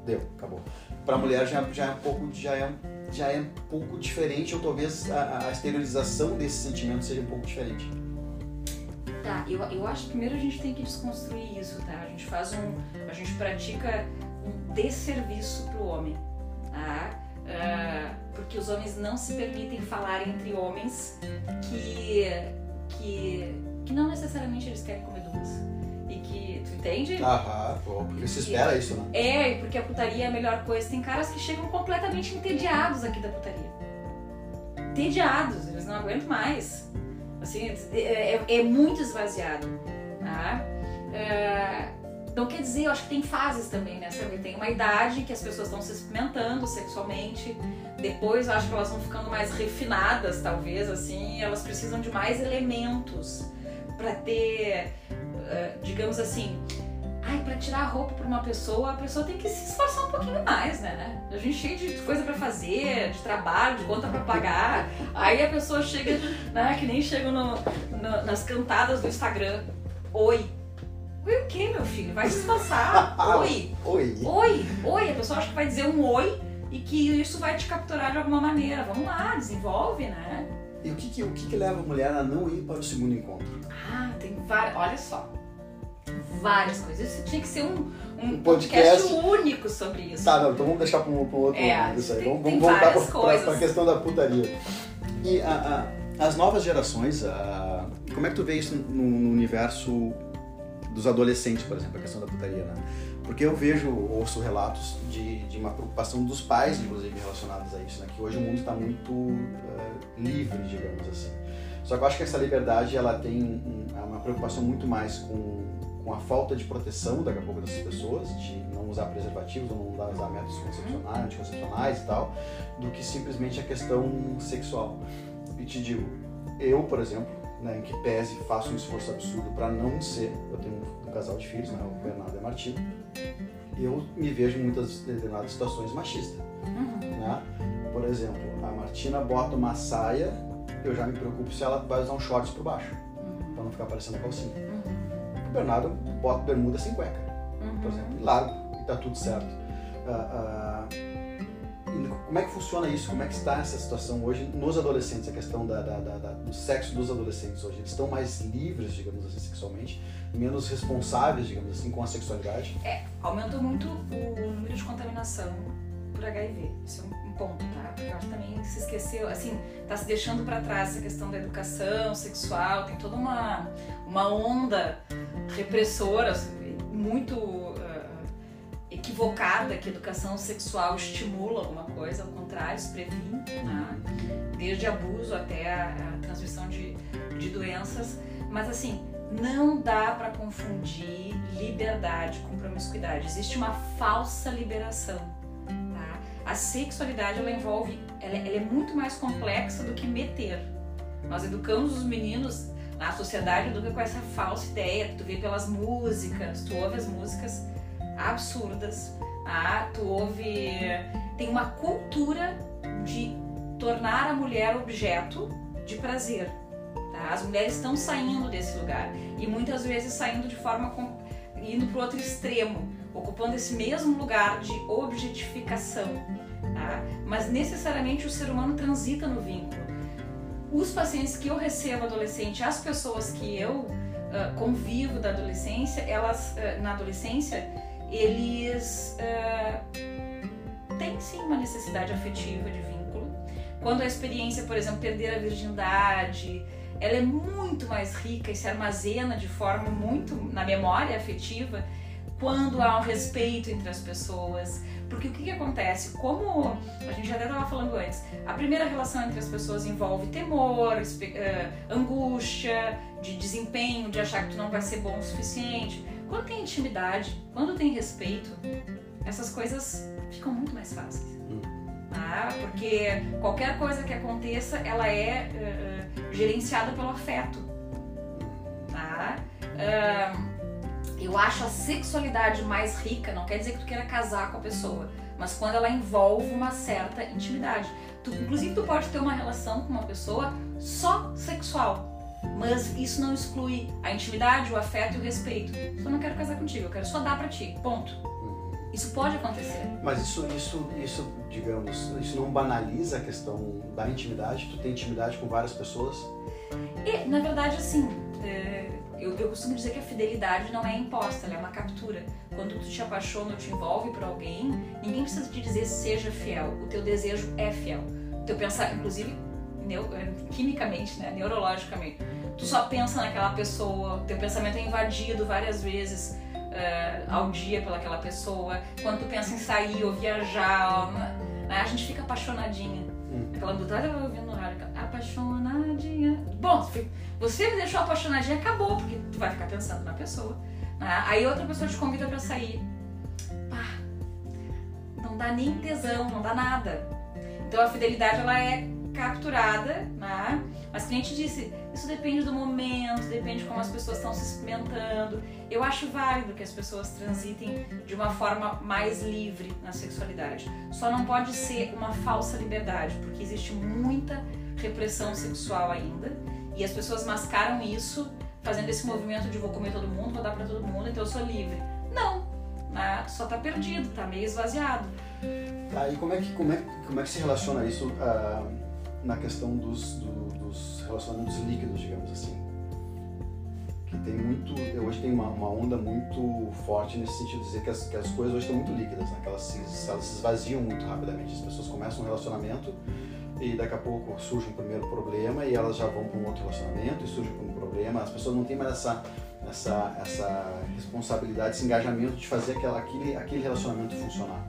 deu, acabou. Pra mulher já, já é um pouco, já é, já é um pouco diferente, ou talvez a, a exteriorização desse sentimento seja um pouco diferente. Tá, eu, eu acho que primeiro a gente tem que desconstruir isso, tá? A gente faz um. A gente pratica um desserviço pro homem, tá? Ah, porque os homens não se permitem falar entre homens que. que. que não necessariamente eles querem comer duas. E que. Tu entende? Aham, pô, porque se espera isso, né? É, e porque a putaria é a melhor coisa. Tem caras que chegam completamente entediados aqui da putaria. Entediados, eles não aguentam mais. Assim, é, é- é muito esvaziado. Tá? É, não quer dizer, eu acho que tem fases também, né? Sabe? Tem uma idade que as pessoas estão se experimentando sexualmente. Depois eu acho que elas vão ficando mais refinadas, talvez, assim. Elas precisam de mais elementos para ter, eh, digamos assim, Ai, pra tirar a roupa pra uma pessoa, a pessoa tem que se esforçar um pouquinho mais, né? A gente cheio de coisa pra fazer, de trabalho, de conta pra pagar. Aí a pessoa chega, né? Que nem chega no, no- nas cantadas do Instagram. Oi. Oi o quê, meu filho? Vai se esforçar. Oi. Oi. Oi. Oi. A pessoa acha que vai dizer um oi e que isso vai te capturar de alguma maneira. Vamos lá, desenvolve, né? E o que, que, o que, que leva a mulher a não ir para o segundo encontro? Ah, tem várias. Olha só. Várias coisas. Isso tinha que ser um, um, um podcast, podcast, único sobre isso. Tá, não, então vamos deixar para um, um outro é, momento isso aí. Tem, vamos, vamos voltar para a questão da putaria. E a, a, as novas gerações, a, como é que tu vê isso no, no, universo dos adolescentes, por exemplo, a questão da putaria, né? Porque eu vejo, ouço relatos de, de uma preocupação dos pais, inclusive, relacionados a isso, né? Que hoje o mundo está muito uh, livre, digamos assim. Só que eu acho que essa liberdade, ela tem um, uma preocupação muito mais com, com a falta de proteção, daqui a pouco, dessas pessoas, de não usar preservativos ou não usar métodos concepcionais, anticoncepcionais e tal, do que simplesmente a questão sexual. E te digo, eu, por exemplo, né, em que pese faço um esforço absurdo para não ser, eu tenho um, casal de filhos, né, o Bernardo e a Martina, eu me vejo em muitas determinadas situações machista. Uhum. Né? Por exemplo, a Martina bota uma saia, eu já me preocupo se ela vai usar um shorts por baixo, uhum. para não ficar parecendo calcinha. Bernardo bota bermuda sem cueca, por uhum. exemplo, e largo, e tá tudo certo. Uh, uh, como é que funciona isso? Como é que está essa situação hoje nos adolescentes, a questão da, da, da, do sexo dos adolescentes hoje? Eles estão mais livres, digamos assim, sexualmente, menos responsáveis, digamos assim, com a sexualidade? É, aumentou muito o número de contaminação por HIV. Isso é um, ponto, tá? Porque eu acho que também se esqueceu, assim, tá se deixando para trás essa questão da educação sexual, tem toda uma, uma onda repressora, assim, muito equivocada que a educação sexual estimula alguma coisa, ao contrário, isso previne, né? desde abuso até a, a transmissão de, de doenças. Mas assim, não dá para confundir liberdade com promiscuidade. Existe uma falsa liberação. A sexualidade ela envolve, ela, ela é muito mais complexa do que meter. Nós educamos os meninos na sociedade educa com essa falsa ideia tu vê pelas músicas, tu ouve as músicas absurdas. Ah, tu ouve. Tem uma cultura de tornar a mulher objeto de prazer. Tá? As mulheres estão saindo desse lugar e muitas vezes saindo de forma. Indo para outro extremo, ocupando esse mesmo lugar de objetificação. Tá? Mas necessariamente o ser humano transita no vínculo. Os pacientes que eu recebo adolescente, as pessoas que eu uh, convivo da adolescência, elas uh, na adolescência, eles uh, têm sim uma necessidade afetiva de vínculo. Quando a experiência, por exemplo, perder a virgindade, ela é muito mais rica e se armazena de forma muito na memória afetiva quando há um respeito entre as pessoas. Porque o que, que acontece? Como a gente já até estava falando antes, a primeira relação entre as pessoas envolve temor, angústia, de desempenho, de achar que tu não vai ser bom o suficiente. Quando tem intimidade, quando tem respeito, essas coisas ficam muito mais fáceis. Hum. Ah, porque qualquer coisa que aconteça, ela é uh, gerenciada pelo afeto. Tá? Uh, eu acho a sexualidade mais rica, não quer dizer que tu queira casar com a pessoa, mas quando ela envolve uma certa intimidade. Tu, inclusive, tu pode ter uma relação com uma pessoa só sexual, mas isso não exclui a intimidade, o afeto e o respeito. Eu não quero casar contigo, eu quero só dar para ti. Ponto. Isso pode acontecer. Mas isso, isso, isso, digamos, isso não banaliza a questão da intimidade? Tu tem intimidade com várias pessoas? E, na verdade, assim, é, eu, eu costumo dizer que a fidelidade não é imposta, ela é uma captura. Quando tu te apaixona ou te envolve por alguém, ninguém precisa te dizer seja fiel. O teu desejo é fiel. O teu pensar, inclusive, quimicamente, né, neurologicamente, tu só pensa naquela pessoa, teu pensamento é invadido várias vezes uh, ao dia pelaquela pessoa. Quando tu pensa em sair ou viajar, né, a gente fica apaixonadinha. Hum. Aquela luta, eu ouvindo no rádio, apaixonadinha. Bom, você me deixou apaixonadinha, acabou, porque tu vai ficar pensando na pessoa. Né? Aí outra pessoa te convida para sair. Pá, não dá nem tesão, não dá nada. Então a fidelidade ela é capturada, né? Mas o cliente disse, isso depende do momento, depende de como as pessoas estão se experimentando. Eu acho válido que as pessoas transitem de uma forma mais livre na sexualidade. Só não pode ser uma falsa liberdade, porque existe muita repressão sexual ainda e as pessoas mascaram isso fazendo esse movimento de vou comer todo mundo, vou dar para todo mundo, então eu sou livre. Não, né? só tá perdido, tá meio esvaziado. Tá, e como é que, como é, como é que se relaciona isso uh na questão dos, do, dos relacionamentos líquidos, digamos assim. porque tem muito, hoje tem uma, uma, onda muito forte nesse sentido de dizer que as, que as coisas hoje estão muito líquidas, né? que elas se, elas se esvaziam muito rapidamente. As pessoas começam um relacionamento e daqui a pouco surge um primeiro problema e elas já vão para um outro relacionamento e surge um problema. As pessoas não têm mais essa, essa, essa responsabilidade, esse engajamento de fazer aquela, aquele, aquele relacionamento funcionar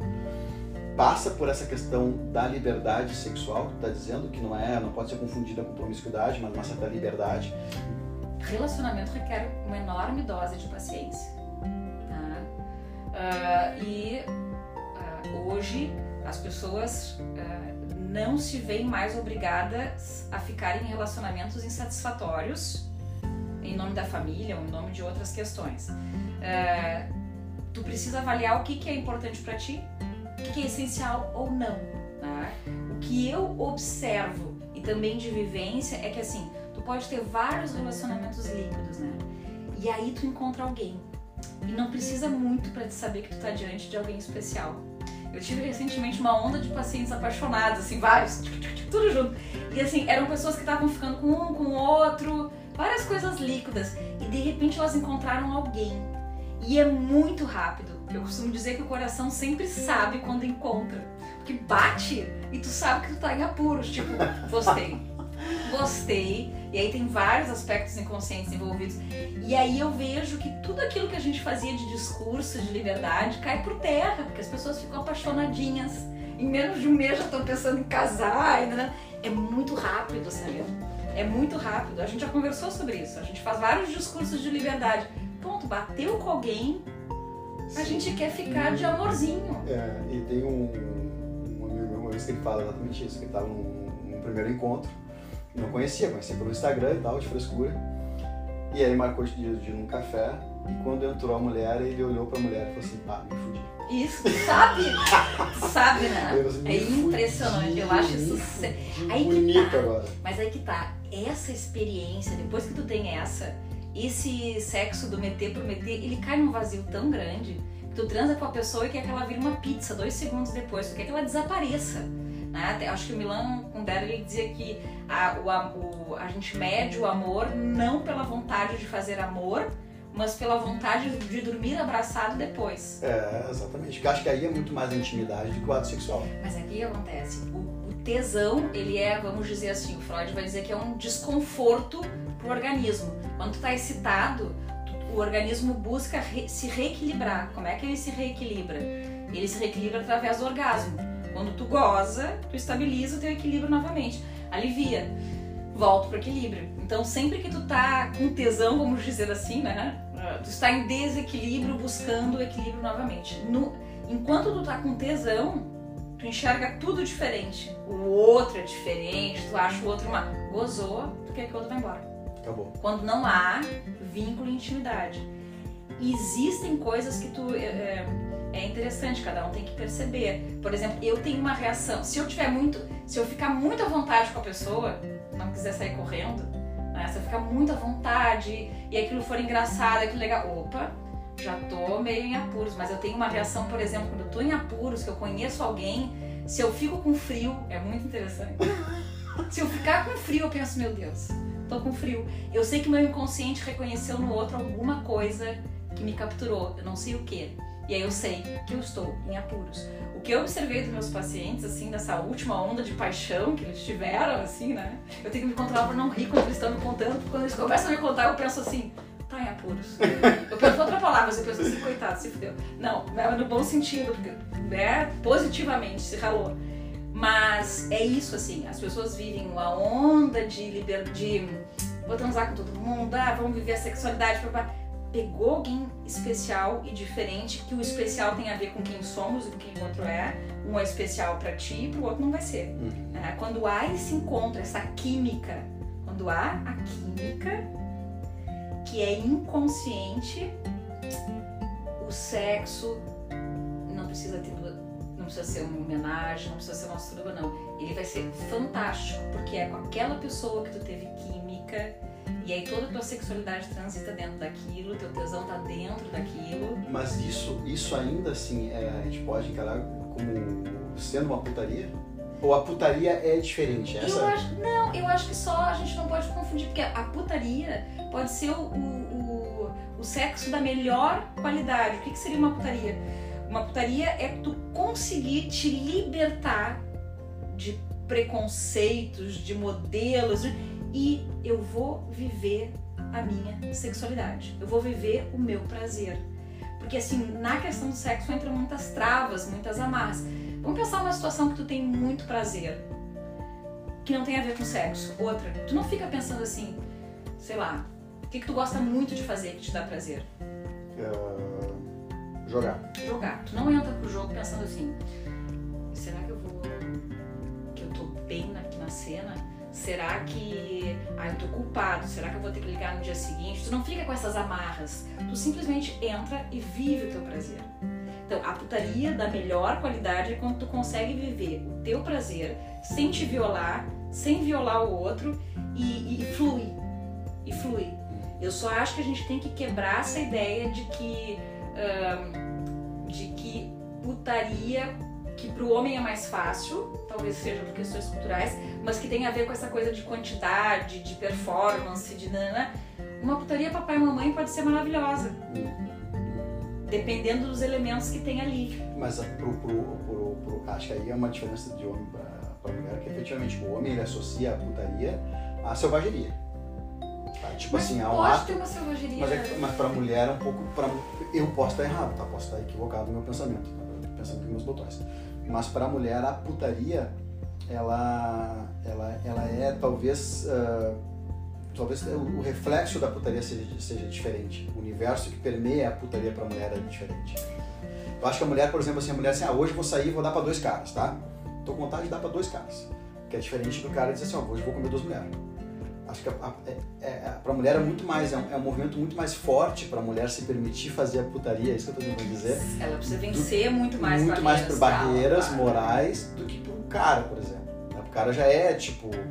passa por essa questão da liberdade sexual, que está dizendo que não é, não pode ser confundida com promiscuidade, mas uma certa liberdade. Relacionamento requer uma enorme dose de paciência. Tá? Uh, e uh, hoje as pessoas uh, não se veem mais obrigadas a ficar em relacionamentos insatisfatórios em nome da família ou em nome de outras questões. tu precisa avaliar o que, que é importante para ti o que é essencial ou não. Tá? O que eu observo e também de vivência é que assim, tu pode ter vários relacionamentos líquidos, né? E aí tu encontra alguém. E não precisa muito para te saber que tu tá diante de alguém especial. Eu tive recentemente uma onda de pacientes apaixonados, assim, vários, tudo junto. E assim, eram pessoas que estavam ficando com um, com o outro, várias coisas líquidas. E de repente elas encontraram alguém. E é muito rápido. Eu costumo dizer que o coração sempre sabe quando encontra. Porque bate e tu sabe que tu tá em apuros. Tipo, gostei. Gostei. E aí tem vários aspectos inconscientes envolvidos. E aí eu vejo que tudo aquilo que a gente fazia de discurso, de liberdade, cai por terra, porque as pessoas ficam apaixonadinhas. Em menos de um mês já estão pensando em casar. Né? É muito rápido, sabe? É muito rápido. A gente já conversou sobre isso. A gente faz vários discursos de liberdade. Ponto, bateu com alguém, a gente quer ficar de amorzinho. É, e tem um, um amigo meu uma vez que ele fala exatamente isso, que ele estava num, num, primeiro encontro, não conhecia, conhecia pelo Instagram e tal, de frescura. E aí marcou de, de, num café, e quando entrou a mulher, ele olhou pra mulher e falou assim, ah, me fudi. Isso, sabe? sabe, né? Assim, é impressionante, fudi, eu acho isso aí bonito tá. agora. Mas aí que tá, essa experiência, depois que tu tem essa, esse sexo do meter por meter, ele cai num vazio tão grande que tu transa com a pessoa e quer que ela vire uma pizza dois segundos depois, tu quer que ela desapareça. Né? Acho que o Milan Kundera ele dizia que a, o, o, a gente mede o amor não pela vontade de fazer amor, mas pela vontade de dormir abraçado depois. É, exatamente. Porque acho que aí é muito mais intimidade do que o ato sexual. Mas aqui acontece, o, o tesão, ele é, vamos dizer assim, o Freud vai dizer que é um desconforto pro organismo. Quando tu tá excitado, tu, o organismo busca re, se reequilibrar. Como é que ele se reequilibra? Ele se reequilibra através do orgasmo. Quando tu goza, tu estabiliza o teu equilíbrio novamente. Alivia. Volta pro equilíbrio. Então, sempre que tu tá com tesão, vamos dizer assim, né? Tu está em desequilíbrio buscando o equilíbrio novamente. No, enquanto tu tá com tesão, tu enxerga tudo diferente. O outro é diferente, tu acha o outro uma. Gozou, tu quer que o outro vá embora. Acabou. Quando não há vínculo e intimidade. Existem coisas que tu. É, é, interessante, cada um tem que perceber. Por exemplo, eu tenho uma reação. Se eu tiver muito. Se eu ficar muito à vontade com a pessoa, não quiser sair correndo, né? Se eu ficar muito à vontade e aquilo for engraçado, aquilo legal. Opa, já tô meio em apuros, mas eu tenho uma reação, por exemplo, quando eu tô em apuros, que eu conheço alguém, se eu fico com frio, é muito interessante. se eu ficar com frio, eu penso, meu Deus, tô com frio. Eu sei que meu inconsciente reconheceu no outro alguma coisa que me capturou, eu não sei o que. E aí eu sei que eu estou em apuros. O que eu observei dos meus pacientes, assim, nessa última onda de paixão que eles tiveram, assim, né? Eu tenho que me controlar para não rir quando eles estão me contando, porque quando eles começam a me contar, eu penso assim, tá em apuros. Eu penso outra palavra, eu penso assim, coitado, se fudeu. Não, é no bom sentido, porque, né, positivamente, se ralou. Mas é isso, assim, as pessoas vivem uma onda de liberdade, vou transar com todo mundo, ah, vamos viver a sexualidade, pegou alguém especial e diferente, que o especial tem a ver com quem somos e com quem o outro é. Um é especial para ti e pro outro não vai ser. Uhum. É, quando há esse encontro, essa química, quando há a química que é inconsciente, o sexo não precisa ter não precisa ser uma homenagem, não precisa ser uma suruba, não. Ele vai ser fantástico, porque é com aquela pessoa que tu teve química, e aí toda a tua sexualidade transita dentro daquilo, teu tesão tá dentro daquilo. Mas isso, isso ainda assim, é, a gente pode encarar como sendo uma putaria? Ou a putaria é diferente? Essa... Eu acho, não, eu acho que só a gente não pode confundir, porque a putaria pode ser o, o, o sexo da melhor qualidade. O que, que seria uma putaria? Uma putaria é tu conseguir te libertar de preconceitos, de modelos e eu vou viver a minha sexualidade. Eu vou viver o meu prazer. Porque assim, na questão do sexo entra muitas travas, muitas amarras. Vamos pensar uma situação que tu tem muito prazer, que não tem a ver com sexo. Outra, tu não fica pensando assim, sei lá, o que, que tu gosta muito de fazer que te dá prazer? Uh, jogar. Jogar. Tu não entra pro jogo pensando assim, será que eu vou. que eu tô bem aqui na cena? Será que. Ah, eu tô culpado. Será que eu vou ter que ligar no dia seguinte? Tu não fica com essas amarras. Tu simplesmente entra e vive o teu prazer. Então, a putaria da melhor qualidade é quando tu consegue viver o teu prazer sem te violar, sem violar o outro e, e flui. E flui. Eu só acho que a gente tem que quebrar essa ideia de que. De que putaria que para o homem é mais fácil, talvez seja por questões culturais, mas que tem a ver com essa coisa de quantidade, de performance, de nana. Uma putaria papai e mamãe pode ser maravilhosa. Dependendo dos elementos que tem ali. Mas pro, pro, pro, pro acho que aí é uma diferença de homem para mulher, que efetivamente o homem ele associa a putaria à selvageria. Tá? Tipo mas assim, há um ato. Ter uma selvageria. Mas, é, mas pra mulher é um pouco. Pra, eu posso estar errado, tá? Posso estar equivocado no meu pensamento, tá? pensando com meus botões. Mas para a mulher, a putaria, ela, ela, ela é talvez. Uh, talvez o reflexo da putaria seja, seja diferente. O universo que permeia a putaria para a mulher é diferente. Eu acho que a mulher, por exemplo, assim, a mulher assim, ah, hoje vou sair vou dar para dois caras, tá? Tô com vontade de dar para dois caras. Que é diferente do cara dizer assim, ó, hoje eu vou comer duas mulheres. Acho que é, é, é, para a mulher é muito mais, é um, é um movimento muito mais forte para a mulher se permitir fazer a putaria, é isso que eu estou tentando dizer. Ela precisa vencer do, muito mais muito mais por barreiras tá, morais do que para um cara, por exemplo. O cara já é tipo, como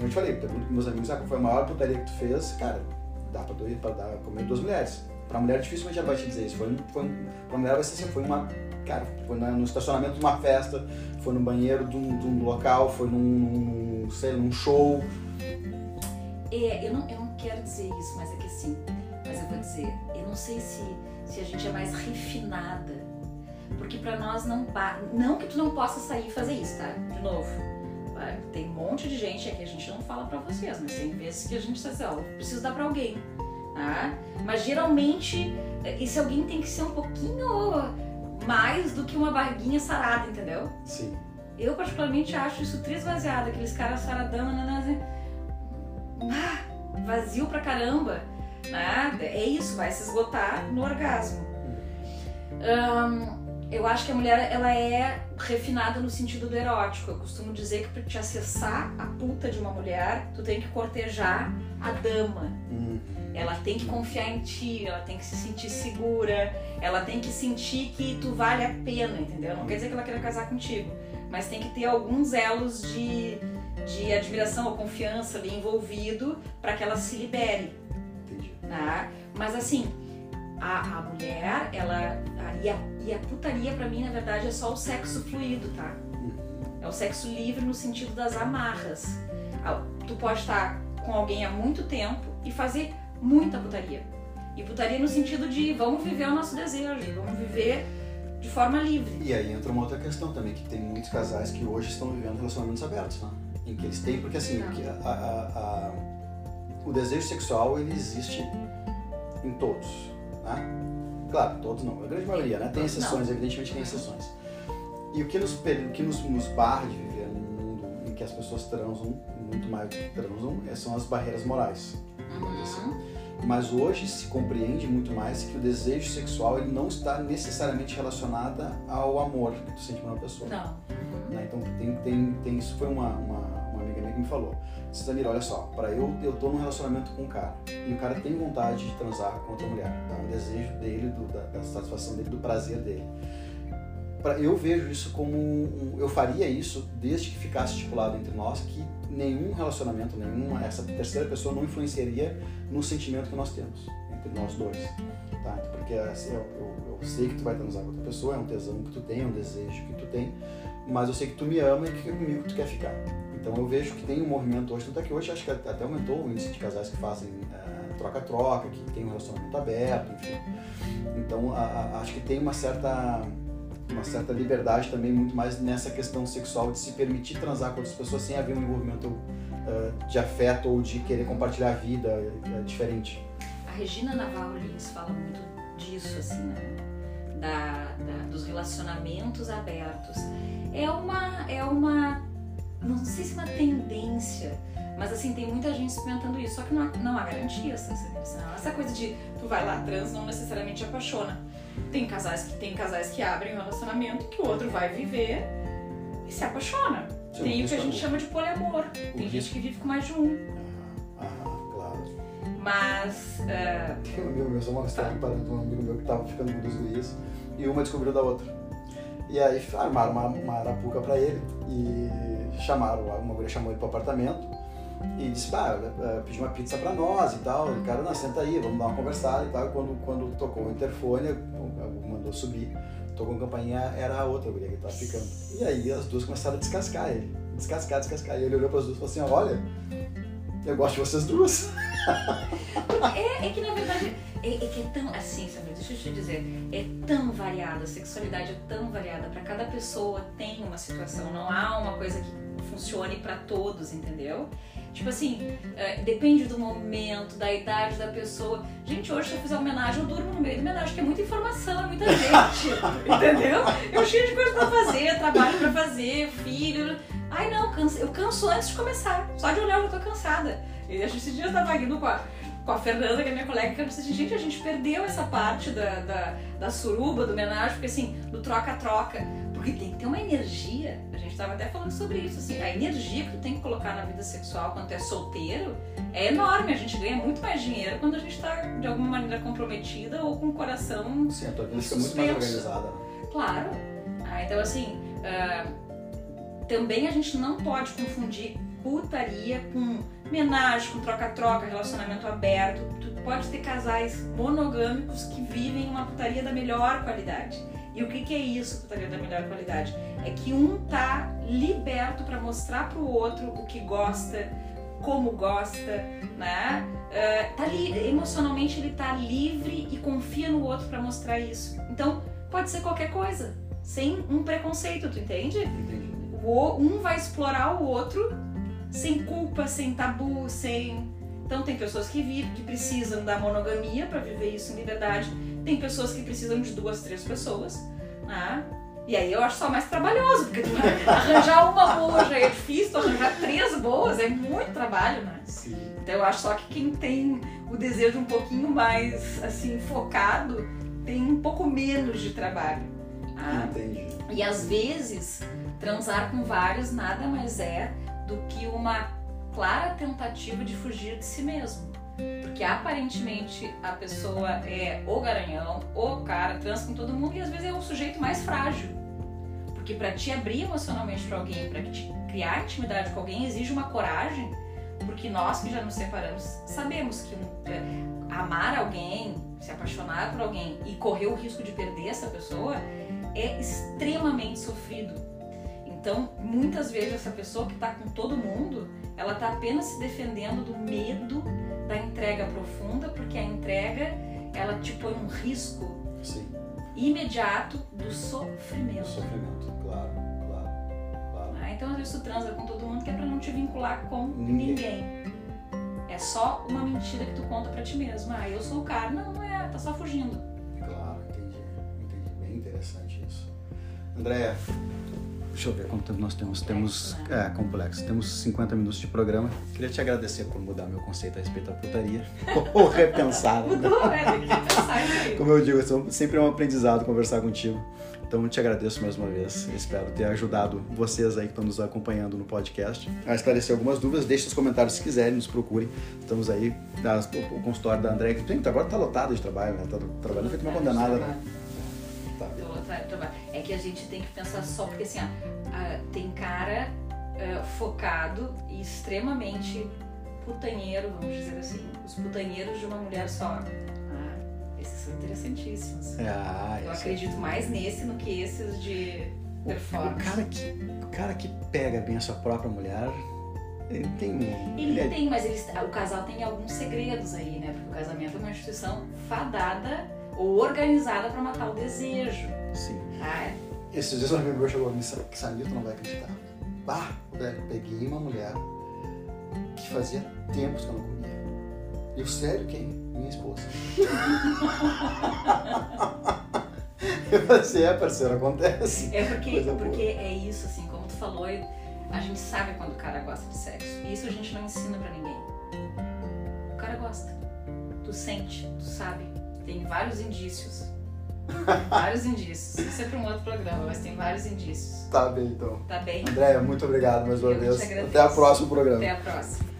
eu te falei, pergunto para meus amigos, ah, qual foi a maior putaria que tu fez? Cara, dá para dois, para dar comer duas mulheres. Para a mulher dificilmente ela vai te dizer isso. Foi, foi para a mulher vai ser assim, foi uma cara, foi no estacionamento de uma festa, foi no banheiro de um, de um local, foi num, num, sei, num show é, eu não, eu não quero dizer isso, mas é que sim. Mas eu vou dizer, eu não sei se, se a gente é mais refinada. Porque para nós não Não que tu não possa sair e fazer isso, tá? De novo. Tem um monte de gente aqui, a gente não fala para vocês, mas tem vezes que a gente diz assim, ó, preciso dar para alguém. Tá? Mas geralmente esse alguém tem que ser um pouquinho mais do que uma barriguinha sarada, entendeu? Sim. Eu particularmente acho isso trisvaziado, aqueles caras saradão, nananã, ah, vazio pra caramba. Né? É isso, vai se esgotar no orgasmo. Eu acho que a mulher ela é refinada no sentido do erótico. Eu costumo dizer que para te acessar a puta de uma mulher, tu tem que cortejar a dama. Uhum. Ela tem que confiar em ti, ela tem que se sentir segura, ela tem que sentir que tu vale a pena, entendeu? Não quer dizer que ela queira casar contigo, mas tem que ter alguns elos de de admiração ou confiança ali envolvido para que ela se libere. Entendi. Né? Mas assim, a, a mulher, ela. A, e, a, e a putaria para mim, na verdade, é só o sexo fluido, tá? É o sexo livre no sentido das amarras. Tu pode estar com alguém há muito tempo e fazer muita putaria. E putaria no sentido de vamos viver o nosso desejo, vamos viver de forma livre. E aí entra uma outra questão também, que tem muitos casais que hoje estão vivendo relacionamentos abertos, né? Em que eles têm, porque assim, a, a, a, o desejo sexual ele existe em todos, né? Claro, todos não, a grande maioria, né? Tem exceções, não. evidentemente tem exceções. E o que nos, que nos, nos barra de viver num mundo em que as pessoas transam, muito mais do que transam, é, são as barreiras morais. Uhum. Assim. Mas hoje se compreende muito mais que o desejo sexual ele não está necessariamente relacionado ao amor que tu sente por uma pessoa. Não. Né? Então tem, tem, tem, isso foi uma, uma, me falou. Samira, olha só, para eu eu tô num relacionamento com um cara e o cara tem vontade de transar com outra mulher, tá? O desejo dele, do, da, da satisfação dele, do prazer dele. Pra, eu vejo isso como um, eu faria isso desde que ficasse estipulado entre nós que nenhum relacionamento, nenhuma essa terceira pessoa não influenciaria no sentimento que nós temos entre nós dois, tá? Porque assim, eu, eu, eu sei que tu vai transar com outra pessoa, é um tesão que tu tem, é um desejo que tu tem, mas eu sei que tu me ama e que comigo tu quer ficar. Então eu vejo que tem um movimento hoje, tanto é que hoje acho que até aumentou o índice de casais que fazem uh, troca-troca, que tem um relacionamento aberto, enfim. Então, a, a, acho que tem uma certa uma certa liberdade também muito mais nessa questão sexual de se permitir transar com outras pessoas sem haver um envolvimento uh, de afeto ou de querer compartilhar a vida uh, diferente. A Regina Navarro Lins fala muito disso, assim, né? da, da, dos relacionamentos abertos. É uma, é uma, não sei se é uma tendência, mas assim, tem muita gente experimentando isso, só que não há, não há garantia essa, essa coisa de tu vai lá trans não necessariamente apaixona tem casais que tem casais que abrem um relacionamento que o outro vai viver e se apaixona. Sim, tem o que a gente chama de poliamor. Tem gente que vive com mais de um. Ah, claro. Mas. Uh... Tem um amigo meu, só uma história tá. parando um amigo meu que tava ficando com duas gurias e uma descobriu da outra. E aí armaram uma, uma arapuca pra ele e chamaram, uma mulher chamou ele pro apartamento e disse, ah, pediu uma pizza pra nós e tal. O cara, não, senta aí, vamos dar uma conversada e tal. Quando, quando tocou o interfone, mandou subir, tocou uma campainha, era a outra mulher que tava ficando. E aí as duas começaram a descascar ele. Descascar, descascar. E ele olhou para as duas e falou assim, olha, eu gosto de vocês duas. É, é que na verdade é, é, que é tão assim, sabe? Deixa eu te dizer, é tão variada, a sexualidade é tão variada, para cada pessoa tem uma situação, não há uma coisa que funcione para todos, entendeu? Tipo assim, é, depende do momento, da idade da pessoa. Gente, hoje se eu fizer homenagem, eu durmo no meio da homenagem, que é muita informação, é muita gente. entendeu? Eu cheio de coisa pra fazer, trabalho pra fazer, filho. Ai não, eu canso antes de começar. Só de olhar eu já tô cansada. E a gente esses dias tava indo com a, com a Fernanda, que é minha colega, que eu disse assim, gente, a gente perdeu essa parte da, da, da suruba, do homenagem, porque assim, do troca-troca. Porque tem que ter uma energia gente estava até falando sobre isso, assim, a energia que tu tem que colocar na vida sexual quando tu é solteiro é enorme. A gente ganha muito mais dinheiro quando a gente está de alguma maneira comprometida ou com o coração. Sim, a tua vida fica muito mais organizada. Né? Claro. Ah, então, assim, uh, também a gente não pode confundir putaria com homenagem, com troca-troca, relacionamento aberto. Tu pode ter casais monogâmicos que vivem uma putaria da melhor qualidade. E o que, que é isso, putaria da melhor qualidade? É que um tá liberto para mostrar pro outro o que gosta, como gosta, né? Uh, tá emocionalmente ele tá livre e confia no outro para mostrar isso. Então pode ser qualquer coisa, sem um preconceito, tu entende? Entendi. O, um vai explorar o outro sem culpa, sem tabu, sem. Então tem pessoas que vivem, que precisam da monogamia para viver isso em liberdade tem pessoas que precisam de duas, três pessoas, né? E aí eu acho só mais trabalhoso, porque arranjar uma boa já é difícil, arranjar três boas é muito trabalho, né? Sim. Então eu acho só que quem tem o desejo um pouquinho mais assim focado tem um pouco menos de trabalho. Tá? Entendi. E às vezes transar com vários nada mais é do que uma clara tentativa de fugir de si mesmo. Porque aparentemente a pessoa é o garanhão, o cara, trans com todo mundo e às vezes é o sujeito mais frágil. Porque para te abrir emocionalmente para alguém, para te criar intimidade com alguém, exige uma coragem. Porque nós que já nos separamos sabemos que é, amar alguém, se apaixonar por alguém e correr o risco de perder essa pessoa é extremamente sofrido. Então, muitas vezes essa pessoa que está com todo mundo, ela está apenas se defendendo do medo da entrega profunda, porque a entrega ela te põe um risco Sim. imediato do sofrimento. Do sofrimento, claro, claro, claro. Ah, então às vezes tu transa com todo mundo que é pra não te vincular com ninguém. ninguém. É só uma mentira que tu conta pra ti mesmo. Ah, eu sou o cara. Não, não é, tá só fugindo. Claro, entendi. Entendi. Bem interessante isso. Andréia, Deixa eu ver quanto tempo nós temos. Temos. É, complexo. Temos 50 minutos de programa. Queria te agradecer por mudar meu conceito a respeito da putaria. Ou repensar. Né? Mudou, é, tem que repensar Como eu digo, é sempre é um aprendizado conversar contigo. Então, te agradeço mais uma vez. Espero ter ajudado vocês aí que estão nos acompanhando no podcast a esclarecer algumas dúvidas. Deixe os comentários se quiserem, nos procurem. Estamos aí, o consultório da André, que agora está lotado de trabalho, né? Está trabalhando feito uma condenada, né? É que a gente tem que pensar só, porque assim, ó, tem cara uh, focado e extremamente putanheiro, vamos dizer assim, os putanheiros de uma mulher só. Ah, esses são interessantíssimos. Ah, Eu acredito mais nesse do que esses de performance. O cara que, o cara que pega bem a sua própria mulher Ele tem um. Ele é- tem, mas eles, o casal tem alguns segredos aí, né? Porque o casamento é uma instituição fadada ou organizada pra matar o desejo. Sim. Tá? Esses dias um amigo meu chegou e me disse, Samir, tu não vai acreditar. Bah, peguei uma mulher que fazia tempos que eu não comia. E eu, sério, quem? Minha esposa. eu falei, é, parceiro, acontece. É porque, Coisa boa. porque é isso, assim, como tu falou, a gente sabe quando o cara gosta de sexo. E isso a gente não ensina pra ninguém. O cara gosta. Tu sente, tu sabe. Tem vários indícios. Tem vários indícios. Isso é pra um outro programa, mas tem vários indícios. Tá bem, então. Tá bem? Andréia, muito obrigado mais uma Eu vez. Até o próximo programa. Até a próxima.